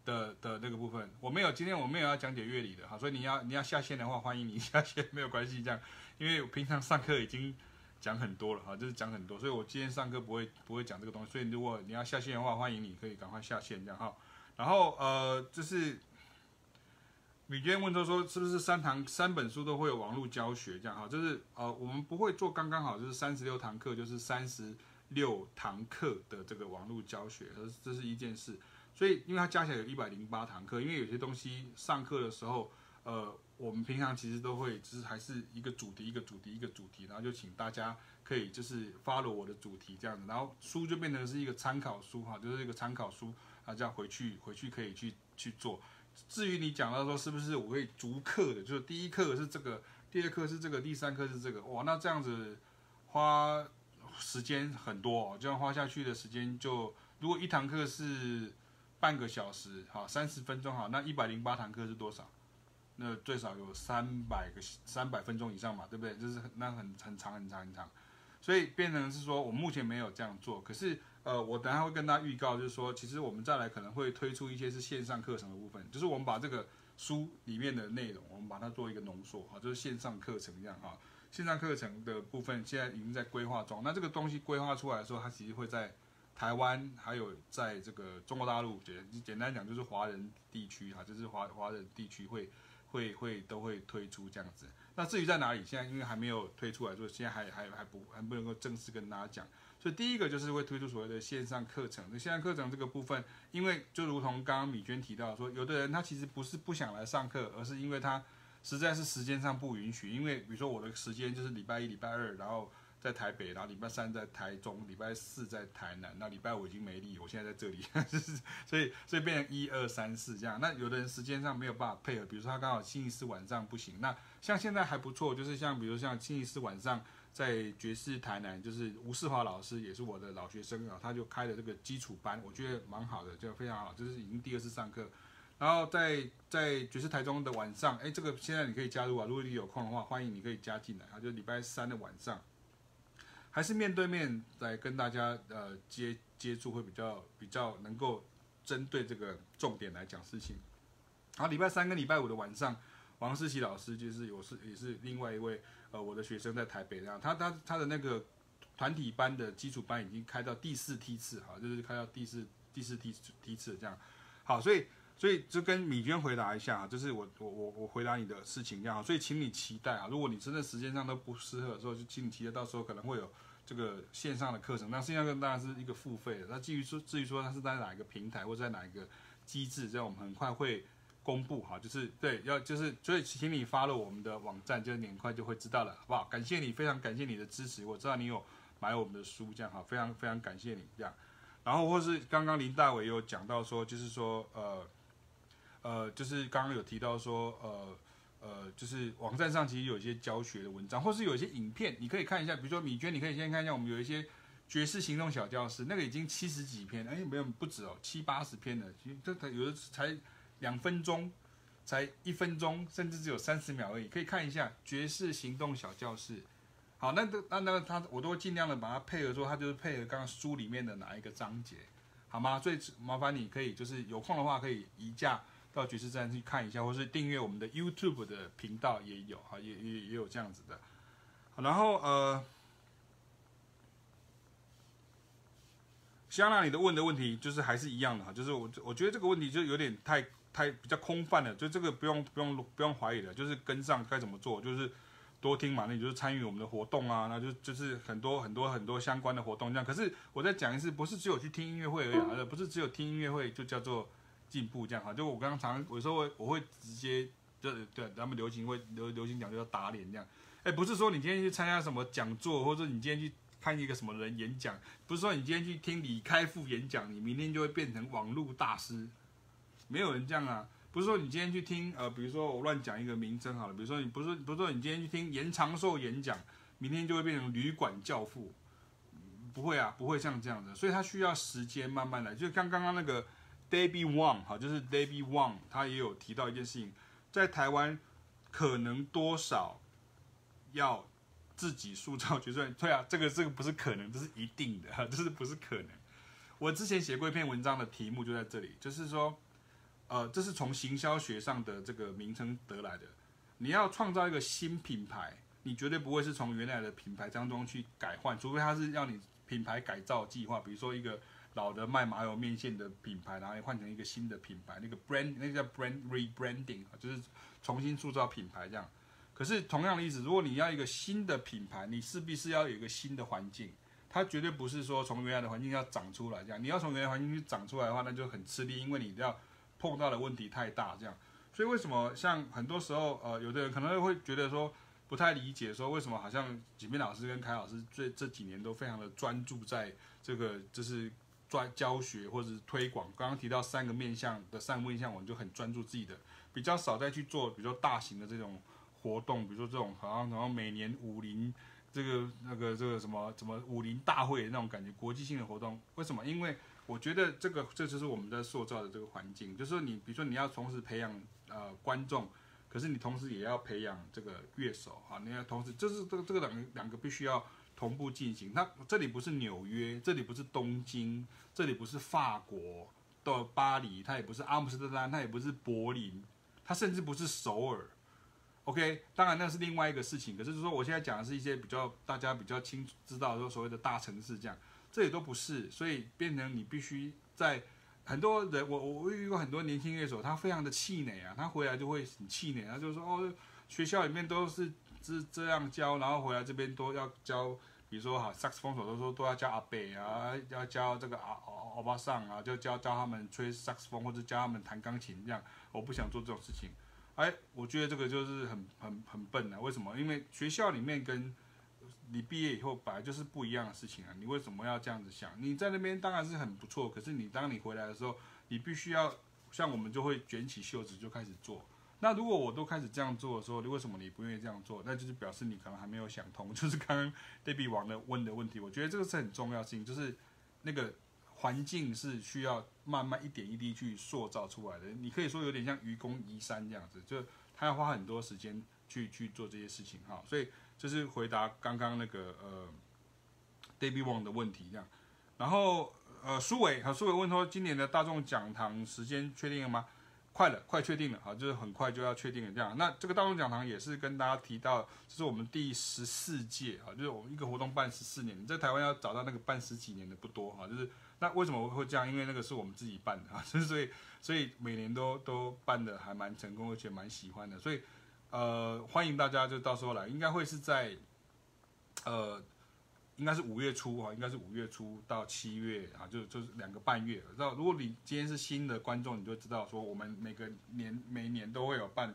的的那个部分，我没有，今天我没有要讲解乐理的，哈，所以你要你要下线的话，欢迎你 (laughs) 下线，没有关系，这样，因为我平常上课已经讲很多了，哈，就是讲很多，所以我今天上课不会不会讲这个东西，所以如果你要下线的话，欢迎你可以赶快下线，这样。哈，然后呃就是。米娟问他说：“是不是三堂三本书都会有网络教学这样哈？就是呃，我们不会做刚刚好，就是三十六堂课，就是三十六堂课的这个网络教学，这是一件事。所以，因为它加起来有一百零八堂课，因为有些东西上课的时候，呃，我们平常其实都会，就是还是一个主题一个主题一个主题，然后就请大家可以就是 follow 我的主题这样子，然后书就变成是一个参考书哈，就是一个参考书啊，这样回去回去可以去去做。”至于你讲到说是不是我会逐课的，就是第一课是这个，第二课是这个，第三课是这个，哇，那这样子花时间很多哦，这样花下去的时间就，如果一堂课是半个小时，好，三十分钟，好，那一百零八堂课是多少？那最少有三百个三百分钟以上嘛，对不对？就是那很很长很长很长，所以变成是说我目前没有这样做，可是。呃，我等下会跟大家预告，就是说，其实我们再来可能会推出一些是线上课程的部分，就是我们把这个书里面的内容，我们把它做一个浓缩，啊，就是线上课程一样啊。线上课程的部分现在已经在规划中，那这个东西规划出来的时候，它其实会在台湾，还有在这个中国大陆，简简单讲就是华人地区哈，就是华华人地区会会会都会推出这样子。那至于在哪里，现在因为还没有推出来，所以现在还还还不还不能够正式跟大家讲。所以第一个就是会推出所谓的线上课程。那线上课程这个部分，因为就如同刚刚米娟提到说，有的人他其实不是不想来上课，而是因为他实在是时间上不允许。因为比如说我的时间就是礼拜一、礼拜二，然后在台北，然后礼拜三在台中，礼拜四在台南，那礼拜五已经没力，我现在在这里，(laughs) 所以所以变成一二三四这样。那有的人时间上没有办法配合，比如说他刚好星期四晚上不行。那像现在还不错，就是像比如像星期四晚上。在爵士台南，就是吴世华老师也是我的老学生啊，他就开了这个基础班，我觉得蛮好的，就非常好，就是已经第二次上课。然后在在爵士台中的晚上，哎，这个现在你可以加入啊，如果你有空的话，欢迎你可以加进来啊，就礼拜三的晚上，还是面对面来跟大家呃接接触会比较比较能够针对这个重点来讲事情。然后，礼拜三跟礼拜五的晚上，王思琪老师就是有是也是另外一位呃我的学生在台北这样，他他他的那个团体班的基础班已经开到第四梯次哈，就是开到第四第四梯梯次这样。好，所以。所以就跟米娟回答一下，就是我我我我回答你的事情这样，所以请你期待啊，如果你真的时间上都不适合的时候，就请你期待到时候可能会有这个线上的课程。那线上课当然是一个付费的，那至于说至于说它是在哪一个平台或在哪一个机制，这样我们很快会公布哈，就是对要就是所以请你发了我们的网站，就很快就会知道了，好不好？感谢你，非常感谢你的支持，我知道你有买我们的书，这样哈，非常非常感谢你这样。然后或是刚刚林大伟有讲到说，就是说呃。呃，就是刚刚有提到说，呃，呃，就是网站上其实有一些教学的文章，或是有一些影片，你可以看一下。比如说米娟，你可以先看一下，我们有一些爵士行动小教室，那个已经七十几篇，哎，没有不止哦，七八十篇了。其实这有的才两分钟，才一分钟，甚至只有三十秒而已，可以看一下爵士行动小教室。好，那那那那他，我都尽量的把它配合说，它就是配合刚刚书里面的哪一个章节，好吗？所以麻烦你可以就是有空的话可以移驾。到爵士站去看一下，或是订阅我们的 YouTube 的频道也有哈，也也也有这样子的。然后呃，香娜，你的问的问题就是还是一样的哈，就是我我觉得这个问题就有点太太比较空泛了，就这个不用不用不用怀疑的，就是跟上该怎么做，就是多听嘛，那你就是参与我们的活动啊，那就就是很多很多很多相关的活动这样。可是我再讲一次，不是只有去听音乐会而已，而不是只有听音乐会就叫做。进步这样哈，就我刚刚常有时候会我会直接就对咱们流行会流流行讲就叫打脸这样，哎，不是说你今天去参加什么讲座，或者你今天去看一个什么人演讲，不是说你今天去听李开复演讲，你明天就会变成网络大师，没有人这样啊，不是说你今天去听呃，比如说我乱讲一个名称好了，比如说你不是不是说你今天去听严长寿演讲，明天就会变成旅馆教父，不会啊，不会像这样子，所以他需要时间慢慢来，就像刚刚那个。David Wang，好，就是 David Wang，他也有提到一件事情，在台湾可能多少要自己塑造角色。对啊，这个这个不是可能，这是一定的，(laughs) 这是不是可能？我之前写过一篇文章的题目就在这里，就是说，呃，这是从行销学上的这个名称得来的。你要创造一个新品牌，你绝对不会是从原来的品牌当中去改换，除非它是要你品牌改造计划，比如说一个。老的卖麻油面线的品牌，然后换成一个新的品牌，那个 brand 那个叫 brand rebranding，就是重新塑造品牌这样。可是同样的意思，如果你要一个新的品牌，你势必是要有一个新的环境，它绝对不是说从原来的环境要长出来这样。你要从原来环境去长出来的话，那就很吃力，因为你要碰到的问题太大这样。所以为什么像很多时候，呃，有的人可能会觉得说不太理解，说为什么好像景斌老师跟凯老师这这几年都非常的专注在这个就是。专教学或者是推广，刚刚提到三个面向的三个面向，我们就很专注自己的，比较少再去做，比如说大型的这种活动，比如说这种好像然后每年武林这个那个这个什么什么武林大会那种感觉，国际性的活动，为什么？因为我觉得这个这就是我们在塑造的这个环境，就是说你比如说你要同时培养呃观众，可是你同时也要培养这个乐手啊，你要同时就是这个这个两两个必须要。同步进行，那这里不是纽约，这里不是东京，这里不是法国的巴黎，它也不是阿姆斯特丹，它也不是柏林，它甚至不是首尔。OK，当然那是另外一个事情。可是说我现在讲的是一些比较大家比较清楚知道，说所谓的大城市这样，这也都不是，所以变成你必须在很多人，我我遇过很多年轻乐手，他非常的气馁啊，他回来就会很气馁，他就说哦，学校里面都是这这样教，然后回来这边都要教。比如说哈，萨克斯风手都说都要教阿贝啊，要教这个阿欧巴桑啊，就教教他们吹萨克斯风或者教他们弹钢琴这样。我不想做这种事情，哎，我觉得这个就是很很很笨啊。为什么？因为学校里面跟你毕业以后本来就是不一样的事情啊。你为什么要这样子想？你在那边当然是很不错，可是你当你回来的时候，你必须要像我们就会卷起袖子就开始做。那如果我都开始这样做的时候，你为什么你不愿意这样做？那就是表示你可能还没有想通。(laughs) 就是刚刚 Debbie 王的问的问题，我觉得这个是很重要性，就是那个环境是需要慢慢一点一滴去塑造出来的。你可以说有点像愚公移山这样子，就他要花很多时间去去做这些事情哈。所以就是回答刚刚那个呃 David Wong 的问题这样。然后呃，苏伟和苏伟问说，今年的大众讲堂时间确定了吗？快了，快确定了啊，就是很快就要确定了这样。那这个大众讲堂也是跟大家提到，这是我们第十四届啊，就是我们一个活动办十四年，在台湾要找到那个办十几年的不多啊，就是那为什么会这样？因为那个是我们自己办的啊，所以所以每年都都办的还蛮成功，而且蛮喜欢的，所以呃欢迎大家就到时候来，应该会是在呃。应该是五月初啊，应该是五月初到七月啊，就就是两个半月。知道，如果你今天是新的观众，你就知道说，我们每个年每年都会有办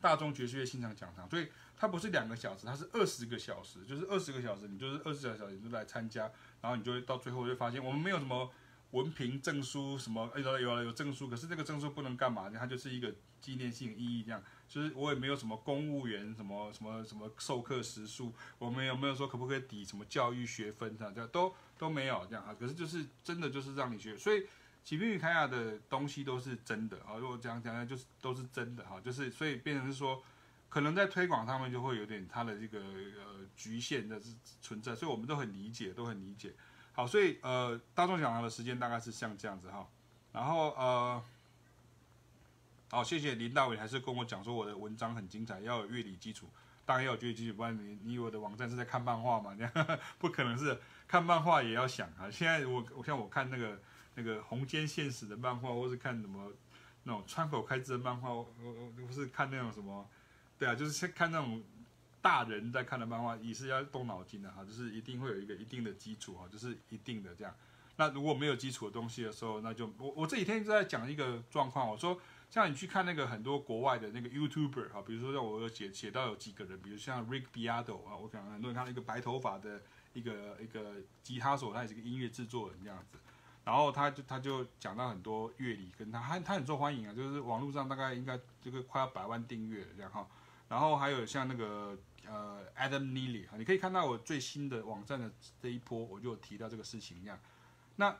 大众爵士乐欣赏讲堂，所以它不是两个小时，它是二十个小时，就是二十个小时，你就是二十个小时你就来参加，然后你就会到最后就发现，我们没有什么文凭证书什么，哎有了有了有证书，可是这个证书不能干嘛？它就是一个纪念性意义这样。就是我也没有什么公务员什么什么什么授课时数，我们有没有说可不可以抵什么教育学分这样，这样都都没有这样啊。可是就是真的就是让你学，所以启明与凯雅的东西都是真的啊。如果这样讲呢，就是都是真的哈，就是所以变成是说，可能在推广上面就会有点它的这个呃局限的存在，所以我们都很理解，都很理解。好，所以呃大众讲堂的时间大概是像这样子哈，然后呃。好，谢谢林大伟，还是跟我讲说我的文章很精彩，要有乐理基础，当然要有乐理基础，不然你你以为我的网站是在看漫画吗？这 (laughs) 样不可能是看漫画也要想啊。现在我我像我看那个那个红间现实的漫画，或是看什么那种川口开支的漫画，我我不是看那种什么，对啊，就是看那种大人在看的漫画，也是要动脑筋的哈，就是一定会有一个一定的基础哈，就是一定的这样。那如果没有基础的东西的时候，那就我我这几天就在讲一个状况，我说。像你去看那个很多国外的那个 YouTuber 啊，比如说像我有写写到有几个人，比如像 Rick Beato 啊，我可能很多人看到一个白头发的一个一个吉他手，他也是个音乐制作人这样子，然后他就他就讲到很多乐理，跟他他他很受欢迎啊，就是网络上大概应该这个快要百万订阅这样哈，然后还有像那个呃 Adam Neely 啊，你可以看到我最新的网站的这一波，我就有提到这个事情这样，那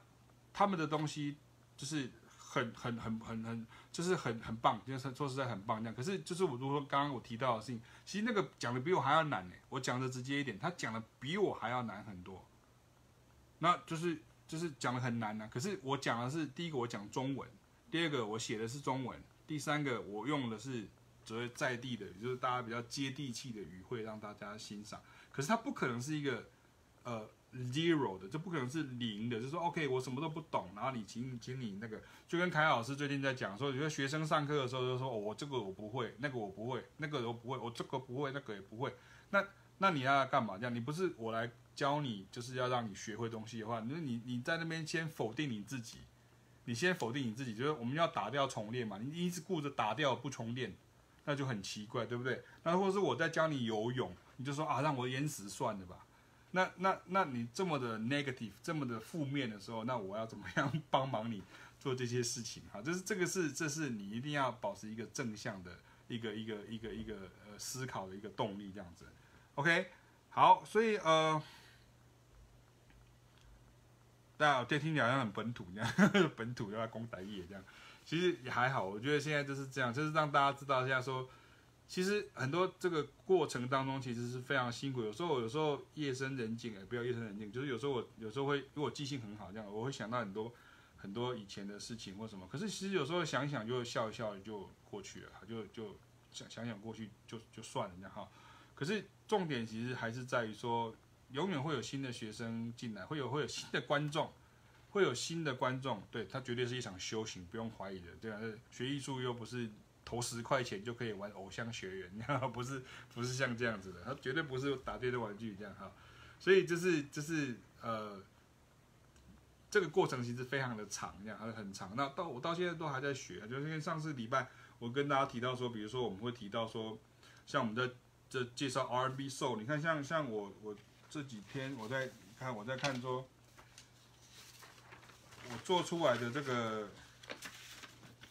他们的东西就是。很很很很很，就是很很棒，就是说实在很棒这样。可是就是我如果说刚刚我提到的事情，其实那个讲的比我还要难呢。我讲的直接一点，他讲的比我还要难很多。那就是就是讲的很难呢。可是我讲的是第一个，我讲中文；第二个，我写的是中文；第三个，我用的是所谓在地的，就是大家比较接地气的语汇让大家欣赏。可是它不可能是一个呃。Zero 的，这不可能是零的，就是说 OK，我什么都不懂，然后你请请你那个，就跟凯老师最近在讲说，有些学生上课的时候就说，哦，我这个我不会，那个我不会，那个我不会，我这个不会，那个也不会，那那你要干嘛？这样你不是我来教你，就是要让你学会东西的话，那你你在那边先否定你自己，你先否定你自己，就是我们要打掉重练嘛，你一直顾着打掉不重练，那就很奇怪，对不对？那或者是我在教你游泳，你就说啊，让我淹死算了吧。那那那你这么的 negative，这么的负面的时候，那我要怎么样 (laughs) 帮忙你做这些事情？哈，就是这个是这是你一定要保持一个正向的一个一个一个一个呃思考的一个动力这样子。OK，好，所以呃，大家听起来好像很本土这样，(laughs) 本土要攻台语这样，其实也还好，我觉得现在就是这样，就是让大家知道一下说。其实很多这个过程当中，其实是非常辛苦。有时候，有时候夜深人静，哎，不要夜深人静，就是有时候我有时候会，如果记性很好，这样我会想到很多很多以前的事情或什么。可是其实有时候想想，就笑一笑就过去了，就就想想想过去就就算了这样哈。可是重点其实还是在于说，永远会有新的学生进来，会有会有新的观众，会有新的观众。对，它绝对是一场修行，不用怀疑的。对啊，学艺术又不是。投十块钱就可以玩偶像学员，(laughs) 不是不是像这样子的，他绝对不是打对的玩具这样哈，所以就是就是呃，这个过程其实非常的长，这样还很长。那到我到现在都还在学，就是因为上次礼拜我跟大家提到说，比如说我们会提到说，像我们在这介绍 R&B Soul，你看像像我我这几天我在看我在看说，我做出来的这个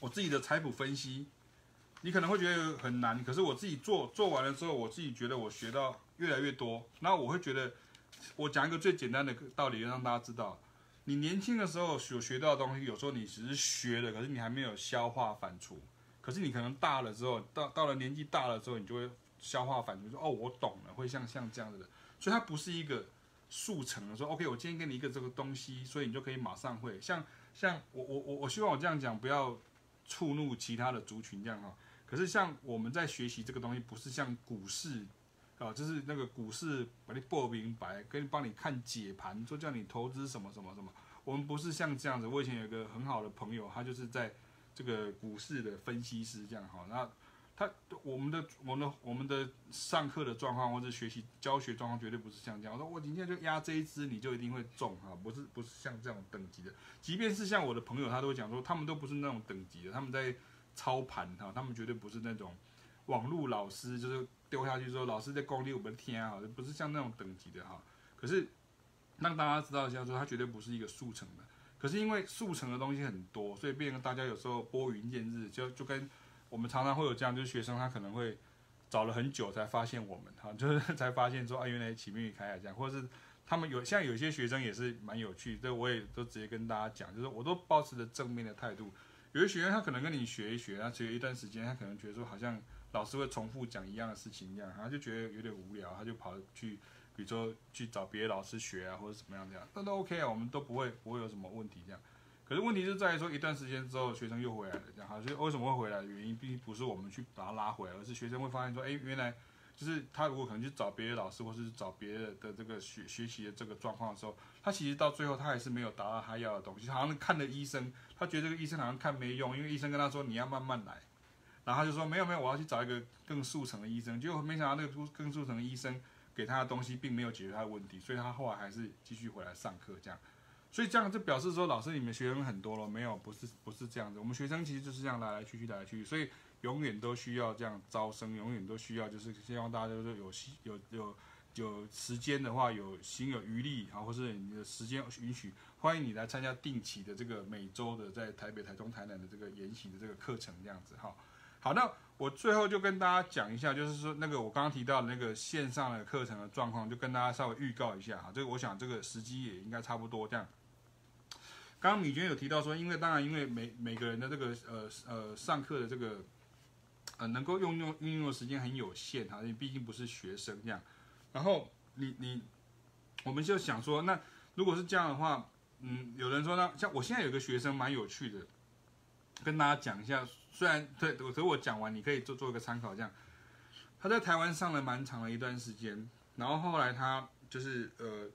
我自己的财谱分析。你可能会觉得很难，可是我自己做做完了之后，我自己觉得我学到越来越多。然后我会觉得，我讲一个最简单的道理，让大家知道，你年轻的时候所学到的东西，有时候你只是学的，可是你还没有消化反刍。可是你可能大了之后，到到了年纪大了之后，你就会消化反刍，说哦，我懂了，会像像这样子的。所以它不是一个速成的，说 OK，我今天给你一个这个东西，所以你就可以马上会。像像我我我我希望我这样讲不要触怒其他的族群这样哈。可是像我们在学习这个东西，不是像股市啊，就是那个股市把你报明白，跟帮你看解盘，说叫你投资什么什么什么。我们不是像这样子。我以前有个很好的朋友，他就是在这个股市的分析师这样哈。那他我们的我们的我们的上课的状况或者学习教学状况绝对不是像这样。我说我今天就压这一支，你就一定会中哈，不是不是像这种等级的。即便是像我的朋友，他都讲说，他们都不是那种等级的，他们在。操盘哈，他们绝对不是那种网络老师，就是丢下去说老师在功力我们天啊，不是像那种等级的哈。可是让大家知道一下，说他绝对不是一个速成的。可是因为速成的东西很多，所以变成大家有时候拨云见日，就就跟我们常常会有这样，就是学生他可能会找了很久才发现我们哈，(laughs) 就是才发现说啊，原来启明与凯海这样，或者是他们有像有些学生也是蛮有趣，这我也都直接跟大家讲，就是我都保持着正面的态度。有些学员他可能跟你学一学，他学一段时间，他可能觉得说好像老师会重复讲一样的事情一样，他就觉得有点无聊，他就跑去，比如说去找别的老师学啊，或者怎么样这样，那都 OK 啊，我们都不会不会有什么问题这样。可是问题就在于说，一段时间之后，学生又回来了这样，所以为什么会回来的原因，并不是我们去把他拉回来，而是学生会发现说，哎，原来。就是他如果可能去找别的老师，或是找别的的这个学学习的这个状况的时候，他其实到最后他还是没有达到他要的东西。好像看了医生，他觉得这个医生好像看没用，因为医生跟他说你要慢慢来，然后他就说没有没有，我要去找一个更速成的医生。结果没想到那个更速成的医生给他的东西并没有解决他的问题，所以他后来还是继续回来上课这样。所以这样就表示说，老师你们学生很多了没有？不是不是这样子，我们学生其实就是这样来来去去来来去去，所以。永远都需要这样招生，永远都需要，就是希望大家都是有有有有时间的话，有心有余力啊，或是你的时间允许，欢迎你来参加定期的这个每周的在台北、台中、台南的这个研习的这个课程，这样子哈。好，那我最后就跟大家讲一下，就是说那个我刚刚提到的那个线上的课程的状况，就跟大家稍微预告一下哈。这个我想这个时机也应该差不多这样。刚刚米娟有提到说，因为当然因为每每个人的这个呃呃上课的这个。呃，能够用用运用的时间很有限哈，你毕竟不是学生这样。然后你你，我们就想说，那如果是这样的话，嗯，有人说呢，像我现在有个学生蛮有趣的，跟大家讲一下。虽然对，可是我讲完你可以做做一个参考。这样，他在台湾上了蛮长的一段时间，然后后来他就是呃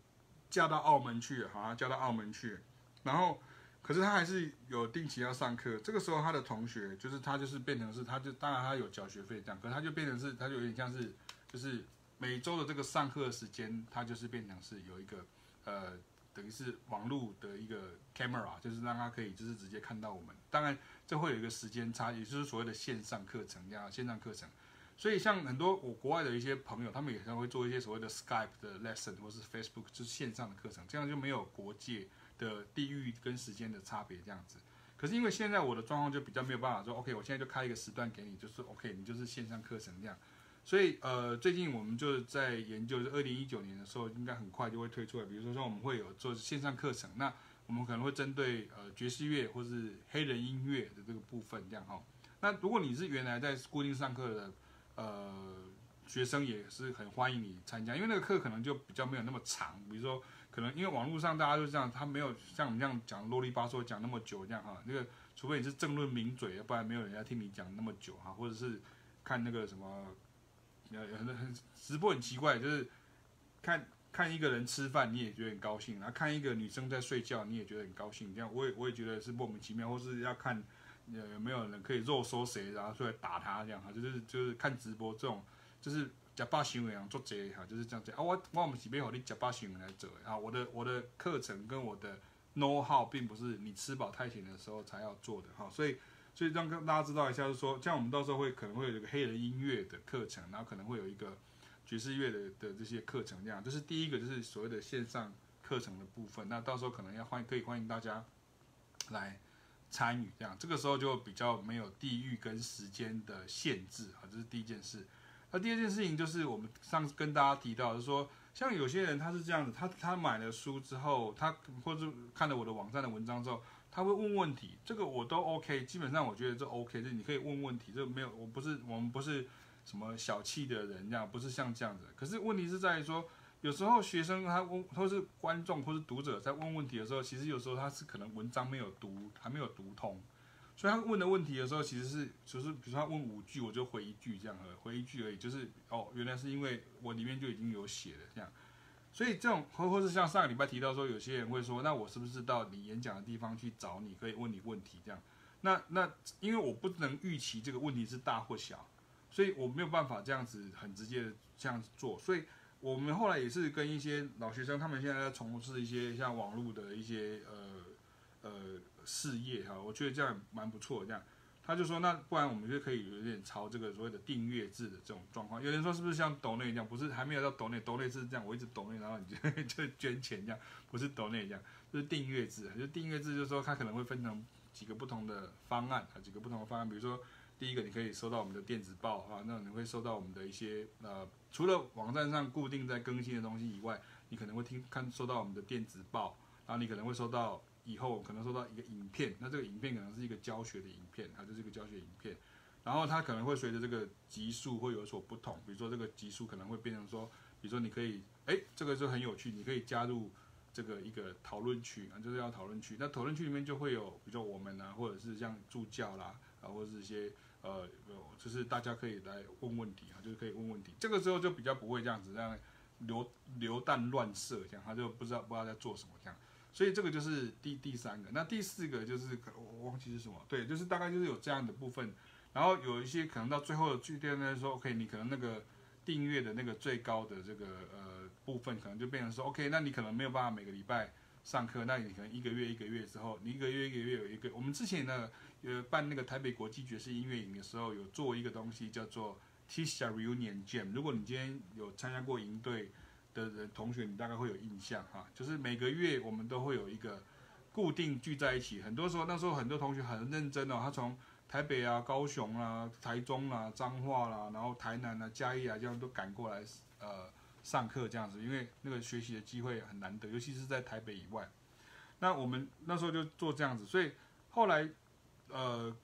嫁到澳门去，好像嫁到澳门去，然后。可是他还是有定期要上课，这个时候他的同学就是他就是变成是，他就当然他有缴学费这样，可是他就变成是，他就有点像是，就是每周的这个上课时间，他就是变成是有一个呃，等于是网络的一个 camera，就是让他可以就是直接看到我们。当然这会有一个时间差，也就是所谓的线上课程这样，线上课程。所以像很多我国外的一些朋友，他们也常会做一些所谓的 Skype 的 lesson 或是 Facebook 就是线上的课程，这样就没有国界。的地域跟时间的差别这样子，可是因为现在我的状况就比较没有办法说，OK，我现在就开一个时段给你，就是 OK，你就是线上课程这样，所以呃，最近我们就在研究，是二零一九年的时候应该很快就会推出来，比如说说我们会有做线上课程，那我们可能会针对呃爵士乐或是黑人音乐的这个部分这样哈。那如果你是原来在固定上课的呃学生，也是很欢迎你参加，因为那个课可能就比较没有那么长，比如说。可能因为网络上大家都这样，他没有像我们这样讲啰里吧嗦讲那么久这样哈。那个除非你是政论名嘴，不然没有人家听你讲那么久哈。或者是看那个什么，呃，很很直播很奇怪，就是看看一个人吃饭你也觉得很高兴，然后看一个女生在睡觉你也觉得很高兴，这样我也我也觉得是莫名其妙。或是要看呃有没有人可以肉搜谁，然后出来打他这样哈。就是就是看直播这种就是。假巴行为啊，做这哈，就是这样子啊。我我们是没有你假巴行为来做啊。我的我的课程跟我的 know how 并不是你吃饱太闲的时候才要做的哈。所以所以让跟大家知道一下，就是说，像我们到时候会可能会有一个黑人音乐的课程，然后可能会有一个爵士乐的的这些课程，这样。这是第一个，就是所谓的线上课程的部分。那到时候可能要欢，可以欢迎大家来参与，这样。这个时候就比较没有地域跟时间的限制啊，这是第一件事。那第二件事情就是我们上次跟大家提到，就是说，像有些人他是这样子，他他买了书之后，他或者看了我的网站的文章之后，他会问问题，这个我都 OK，基本上我觉得这 OK，就你可以问问题，这没有，我不是我们不是什么小气的人这样，不是像这样子。可是问题是在于说，有时候学生他问，或是观众或是读者在问问题的时候，其实有时候他是可能文章没有读，还没有读通，所以他问的问题的时候，其实是就是比如说他问五句，我就回一句这样，回一句而已，就是哦，原来是因为我里面就已经有写了这样。所以这种或或是像上个礼拜提到说，有些人会说，那我是不是到你演讲的地方去找你，可以问你问题这样？那那因为我不能预期这个问题是大或小，所以我没有办法这样子很直接的这样子做。所以我们后来也是跟一些老学生，他们现在在从事一些像网络的一些呃呃事业哈，我觉得这样蛮不错这样。他就说，那不然我们就可以有点朝这个所谓的订阅制的这种状况。有人说是不是像抖内一样？不是，还没有到抖内，抖内是这样，我一直抖内，然后你就 (laughs) 就捐钱这样，不是抖内这样，就是订阅制。就订阅制就是说，它可能会分成几个不同的方案啊，几个不同的方案。比如说，第一个你可以收到我们的电子报啊，那你会收到我们的一些呃，除了网站上固定在更新的东西以外，你可能会听看收到我们的电子报，然后你可能会收到。以后可能收到一个影片，那这个影片可能是一个教学的影片，它就是一个教学影片，然后它可能会随着这个集数会有所不同，比如说这个集数可能会变成说，比如说你可以，哎，这个就很有趣，你可以加入这个一个讨论区啊，就是要讨论区，那讨论区里面就会有，比如说我们啊，或者是像助教啦，啊，或者是一些呃，就是大家可以来问问题啊，就是可以问问题，这个时候就比较不会这样子这样流流弹乱射这样，他就不知道不知道在做什么这样。所以这个就是第第三个，那第四个就是我忘记是什么，对，就是大概就是有这样的部分，然后有一些可能到最后的句点呢说，OK，你可能那个订阅的那个最高的这个呃部分，可能就变成说，OK，那你可能没有办法每个礼拜上课，那你可能一个月一个月之后，你一个月一个月有一个，我们之前呢呃办那个台北国际爵士音乐营的时候，有做一个东西叫做 Tisha reunion Jam，如果你今天有参加过营队。的人同学，你大概会有印象哈，就是每个月我们都会有一个固定聚在一起。很多时候那时候很多同学很认真哦，他从台北啊、高雄啊、台中啊、彰化啦，然后台南啊、嘉义啊这样都赶过来呃上课这样子，因为那个学习的机会很难得，尤其是在台北以外。那我们那时候就做这样子，所以后来呃，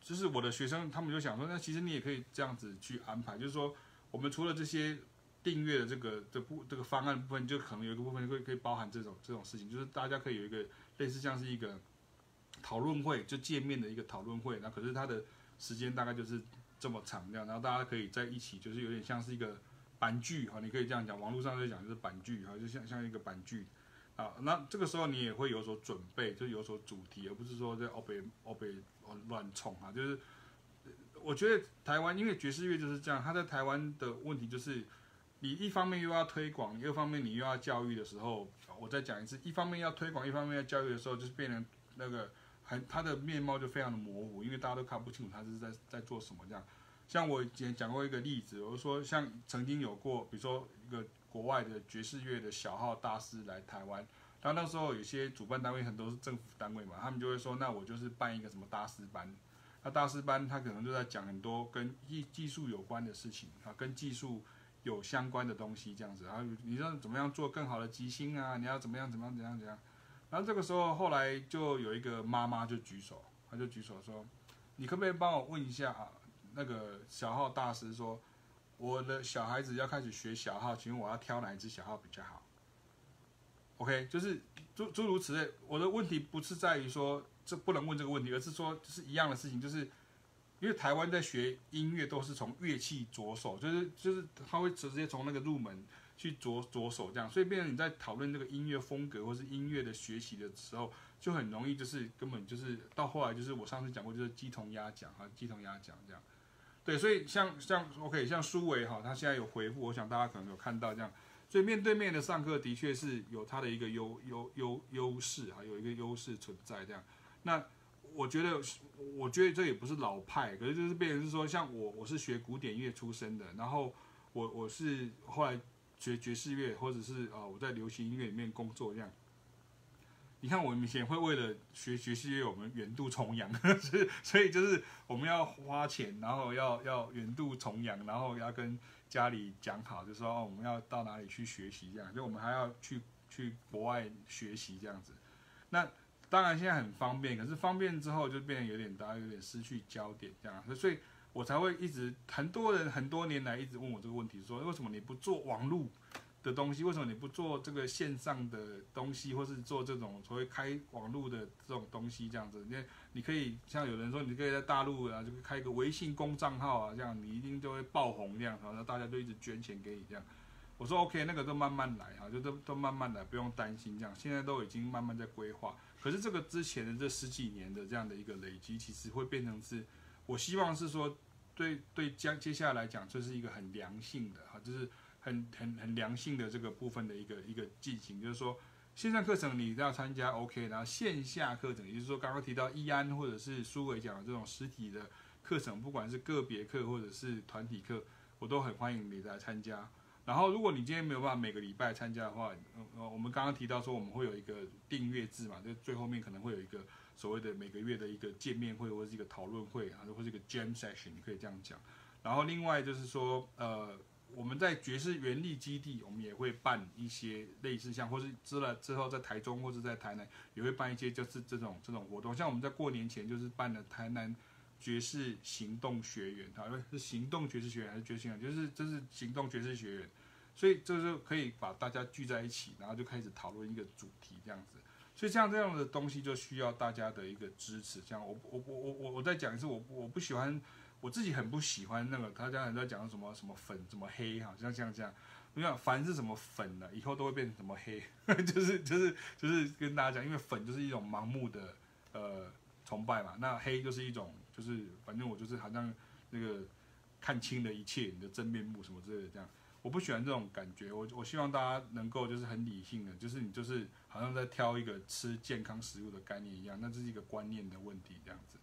就是我的学生他们就想说，那其实你也可以这样子去安排，就是说我们除了这些。订阅的这个这部这个方案部分，就可能有一个部分会可以包含这种这种事情，就是大家可以有一个类似像是一个讨论会，就见面的一个讨论会。那可是它的时间大概就是这么长这样，然后大家可以在一起，就是有点像是一个板剧哈，你可以这样讲，网络上在讲就是板剧哈，就像像一个板剧啊。那这个时候你也会有所准备，就有所主题，而不是说在欧北欧北乱冲啊。就是我觉得台湾因为爵士乐就是这样，它在台湾的问题就是。你一方面又要推广，一方面你又要教育的时候，我再讲一次，一方面要推广，一方面要教育的时候，就是变成那个很他的面貌就非常的模糊，因为大家都看不清楚他是在在做什么这样。像我以前讲过一个例子，我说像曾经有过，比如说一个国外的爵士乐的小号大师来台湾，然后那时候有些主办单位很多是政府单位嘛，他们就会说，那我就是办一个什么大师班，那大师班他可能就在讲很多跟技技术有关的事情啊，跟技术。有相关的东西这样子，然后你要怎么样做更好的即兴啊？你要怎么样怎么样怎样怎样？然后这个时候后来就有一个妈妈就举手，她就举手说：“你可不可以帮我问一下啊？那个小号大师说，我的小孩子要开始学小号，请问我要挑哪一支小号比较好？”OK，就是诸诸如此类。我的问题不是在于说这不能问这个问题，而是说就是一样的事情，就是。因为台湾在学音乐都是从乐器着手，就是就是他会直接从那个入门去着着手这样，所以变成你在讨论这个音乐风格或是音乐的学习的时候，就很容易就是根本就是到后来就是我上次讲过就是鸡同鸭讲啊，鸡同鸭讲这样。对，所以像像 OK 像苏维哈，他现在有回复，我想大家可能有看到这样，所以面对面的上课的确是有它的一个优优优优势啊，有一个优势存在这样。那我觉得，我觉得这也不是老派，可是就是变成是说，像我，我是学古典乐出身的，然后我我是后来学爵士乐，或者是啊我在流行音乐里面工作这样。你看我们以前会为了学爵士乐，我们远渡重洋，(laughs) 所以所以就是我们要花钱，然后要要远渡重洋，然后要跟家里讲好，就说我们要到哪里去学习这样，就我们还要去去国外学习这样子，那。当然现在很方便，可是方便之后就变得有点大家有点失去焦点这样，所以我才会一直很多人很多年来一直问我这个问题，说为什么你不做网络的东西，为什么你不做这个线上的东西，或是做这种所谓开网络的这种东西这样子？因为你可以像有人说，你可以在大陆啊，就开一个微信公账号啊，这样你一定就会爆红这样，然后大家就一直捐钱给你这样。我说 OK，那个都慢慢来哈，就都都慢慢来，不用担心这样。现在都已经慢慢在规划，可是这个之前的这十几年的这样的一个累积，其实会变成是，我希望是说，对对将接下来讲，这是一个很良性的哈，就是。很很很良性的这个部分的一个一个进行，就是说线上课程你要参加 OK，然后线下课程，也就是说刚刚提到易安或者是苏伟讲的这种实体的课程，不管是个别课或者是团体课，我都很欢迎你来参加。然后如果你今天没有办法每个礼拜参加的话，呃，我们刚刚提到说我们会有一个订阅制嘛，就最后面可能会有一个所谓的每个月的一个见面会或者是一个讨论会啊，或者是一个 Jam Session，你可以这样讲。然后另外就是说，呃。我们在爵士原力基地，我们也会办一些类似像，或是之了之后在台中或者在台南也会办一些，就是这种这种活动。像我们在过年前就是办了台南爵士行动学院，啊，是行动爵士学院还是爵士学院？就是这是行动爵士学院，所以这就可以把大家聚在一起，然后就开始讨论一个主题这样子。所以像这样的东西就需要大家的一个支持。这样我我我我我我再讲一次，我我不喜欢。我自己很不喜欢那个，他家很在讲什么什么粉，什么黑，好像像这样。你看，凡是什么粉的，以后都会变成什么黑，(laughs) 就是就是就是跟大家讲，因为粉就是一种盲目的呃崇拜嘛，那黑就是一种就是反正我就是好像那个看清了一切你的真面目什么之类的这样。我不喜欢这种感觉，我我希望大家能够就是很理性的，就是你就是好像在挑一个吃健康食物的概念一样，那这是一个观念的问题这样子。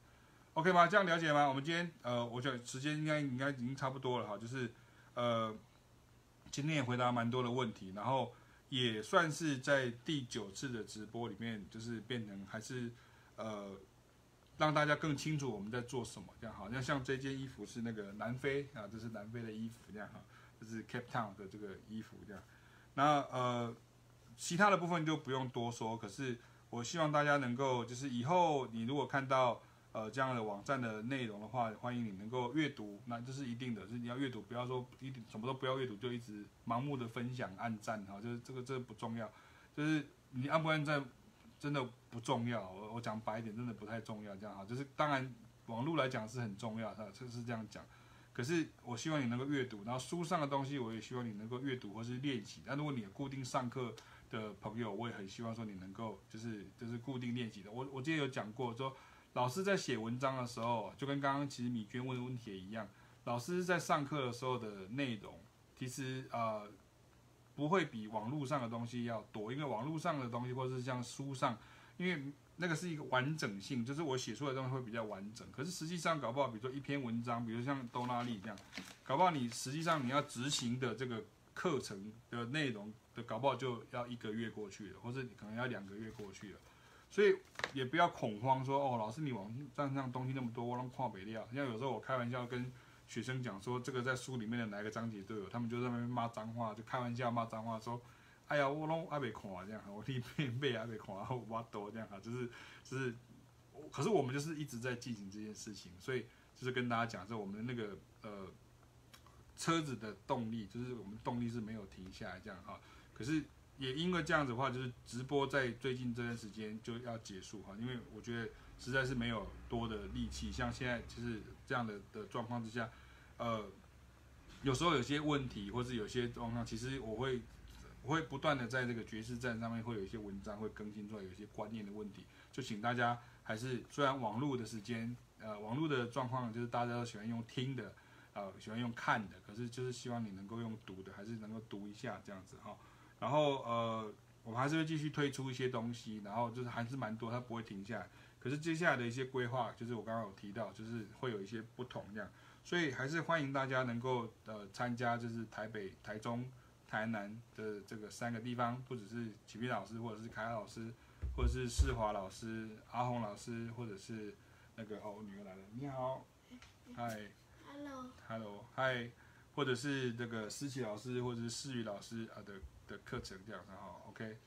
OK 吗？这样了解吗？我们今天呃，我觉得时间应该应该已经差不多了哈，就是呃，今天也回答蛮多的问题，然后也算是在第九次的直播里面，就是变成还是呃，让大家更清楚我们在做什么，这样好像像这件衣服是那个南非啊，这是南非的衣服这样哈，这是 Cape Town 的这个衣服这样，那呃，其他的部分就不用多说，可是我希望大家能够就是以后你如果看到。呃，这样的网站的内容的话，欢迎你能够阅读，那这是一定的，就是你要阅读，不要说一定什么都不要阅读，就一直盲目的分享、按赞哈，就是这个这个不重要，就是你按不按赞真的不重要，我我讲白一点，真的不太重要，这样哈，就是当然网络来讲是很重要，哈，这是这样讲，可是我希望你能够阅读，然后书上的东西我也希望你能够阅读或是练习，那如果你有固定上课的朋友，我也很希望说你能够就是就是固定练习的，我我之前有讲过说。老师在写文章的时候，就跟刚刚其实米娟问的问题也一样。老师在上课的时候的内容，其实呃不会比网络上的东西要多，因为网络上的东西或是像书上，因为那个是一个完整性，就是我写出来的东西会比较完整。可是实际上搞不好，比如说一篇文章，比如像多拉利这样，搞不好你实际上你要执行的这个课程的内容的，搞不好就要一个月过去了，或者可能要两个月过去了。所以也不要恐慌说，哦，老师你网站上东西那么多，我让跨北料。像有时候我开玩笑跟学生讲说，这个在书里面的哪个章节都有，他们就在那边骂脏话，就开玩笑骂脏话说，哎呀，我拢还没看这样，我里面背还没看，我多这样哈，就是就是，可是我们就是一直在进行这件事情，所以就是跟大家讲说，我们的那个呃车子的动力，就是我们动力是没有停下来这样哈，可是。也因为这样子的话，就是直播在最近这段时间就要结束哈，因为我觉得实在是没有多的力气，像现在就是这样的的状况之下，呃，有时候有些问题或是有些状况，其实我会我会不断的在这个爵士站上面会有一些文章会更新出来，有一些观念的问题，就请大家还是虽然网络的时间，呃，网络的状况就是大家都喜欢用听的，呃，喜欢用看的，可是就是希望你能够用读的，还是能够读一下这样子哈。然后呃，我们还是会继续推出一些东西，然后就是还是蛮多，它不会停下来。可是接下来的一些规划，就是我刚刚有提到，就是会有一些不同这样，所以还是欢迎大家能够呃参加，就是台北、台中、台南的这个三个地方，不只是启斌老师，或者是凯老师，或者是世华老师、阿红老师，或者是那个哦，我女儿来了，你好，(laughs) 嗨，hello，hello，嗨，或者是这个思琪老师，或者是思雨老师啊的。的课程这样，然后 OK，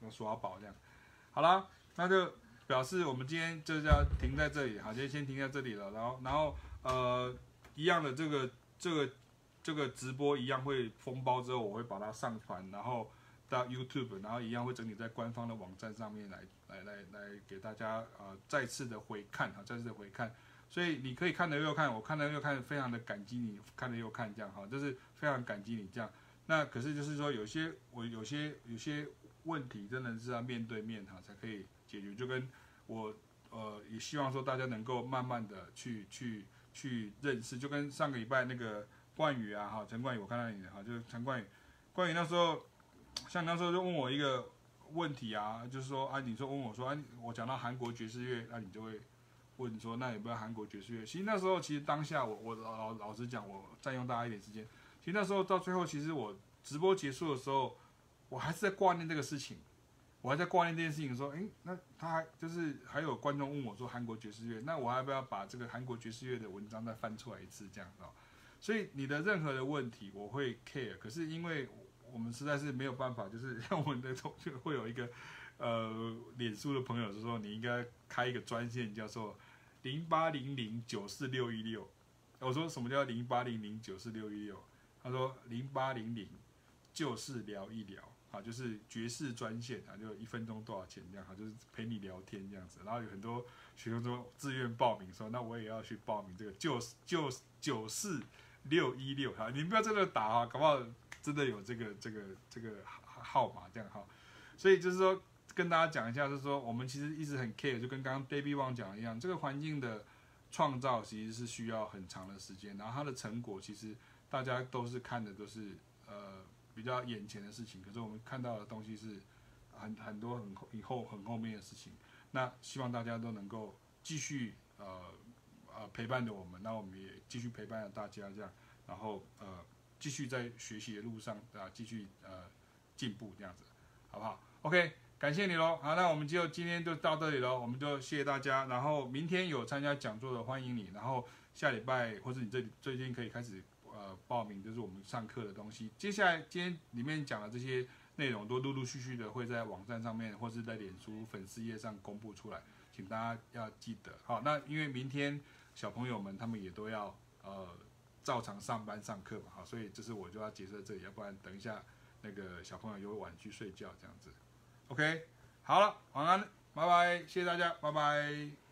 我耍宝这样，好了，那就表示我们今天就是要停在这里，好，今天先停在这里了。然后，然后呃，一样的这个这个这个直播一样会封包之后，我会把它上传，然后到 YouTube，然后一样会整理在官方的网站上面来来来来给大家呃再次的回看哈，再次的回看。所以你可以看了又看，我看了又看，非常的感激你看了又看这样哈，就是非常感激你这样。那可是就是说有些我有些有些问题真的是要面对面哈才可以解决，就跟我呃也希望说大家能够慢慢的去去去认识，就跟上个礼拜那个冠宇啊哈陈冠宇我看到你哈，就是陈冠宇，冠宇那时候像那时候就问我一个问题啊，就是说啊你说问我说啊我讲到韩国爵士乐，那你就会问说那有没有韩国爵士乐？其实那时候其实当下我我老老实讲我占用大家一点时间。其实那时候到最后，其实我直播结束的时候，我还是在挂念这个事情，我还在挂念这件事情。说，诶，那他还就是还有观众问我说，韩国爵士乐，那我还要不要把这个韩国爵士乐的文章再翻出来一次，这样哦？所以你的任何的问题，我会 care。可是因为我们实在是没有办法，就是像我们的同学会有一个呃，脸书的朋友就说，你应该开一个专线，叫做零八零零九四六一六。我说什么叫零八零零九四六一六？他说零八零零就是聊一聊啊，就是爵士专线啊，就一分钟多少钱这样哈，就是陪你聊天这样子。然后有很多学生说自愿报名说，那我也要去报名这个九九九四六一六哈，你不要在这打啊，搞不好真的有这个这个这个号码这样哈。所以就是说跟大家讲一下，就是说我们其实一直很 care，就跟刚刚 Baby Wang 讲一样，这个环境的创造其实是需要很长的时间，然后它的成果其实。大家都是看的都是呃比较眼前的事情，可是我们看到的东西是很很多很以后很后面的事情。那希望大家都能够继续呃呃陪伴着我们，那我们也继续陪伴着大家这样，然后呃继续在学习的路上啊继续呃进步这样子，好不好？OK，感谢你喽。好，那我们就今天就到这里喽，我们就谢谢大家。然后明天有参加讲座的欢迎你，然后下礼拜或者你这最近可以开始。报名就是我们上课的东西。接下来今天里面讲的这些内容都陆陆续续的会在网站上面或是在脸书粉丝页上公布出来，请大家要记得。好，那因为明天小朋友们他们也都要呃照常上班上课嘛，好，所以这是我就要结束在这里，要不然等一下那个小朋友又会晚去睡觉这样子。OK，好了，晚安，拜拜，谢谢大家，拜拜。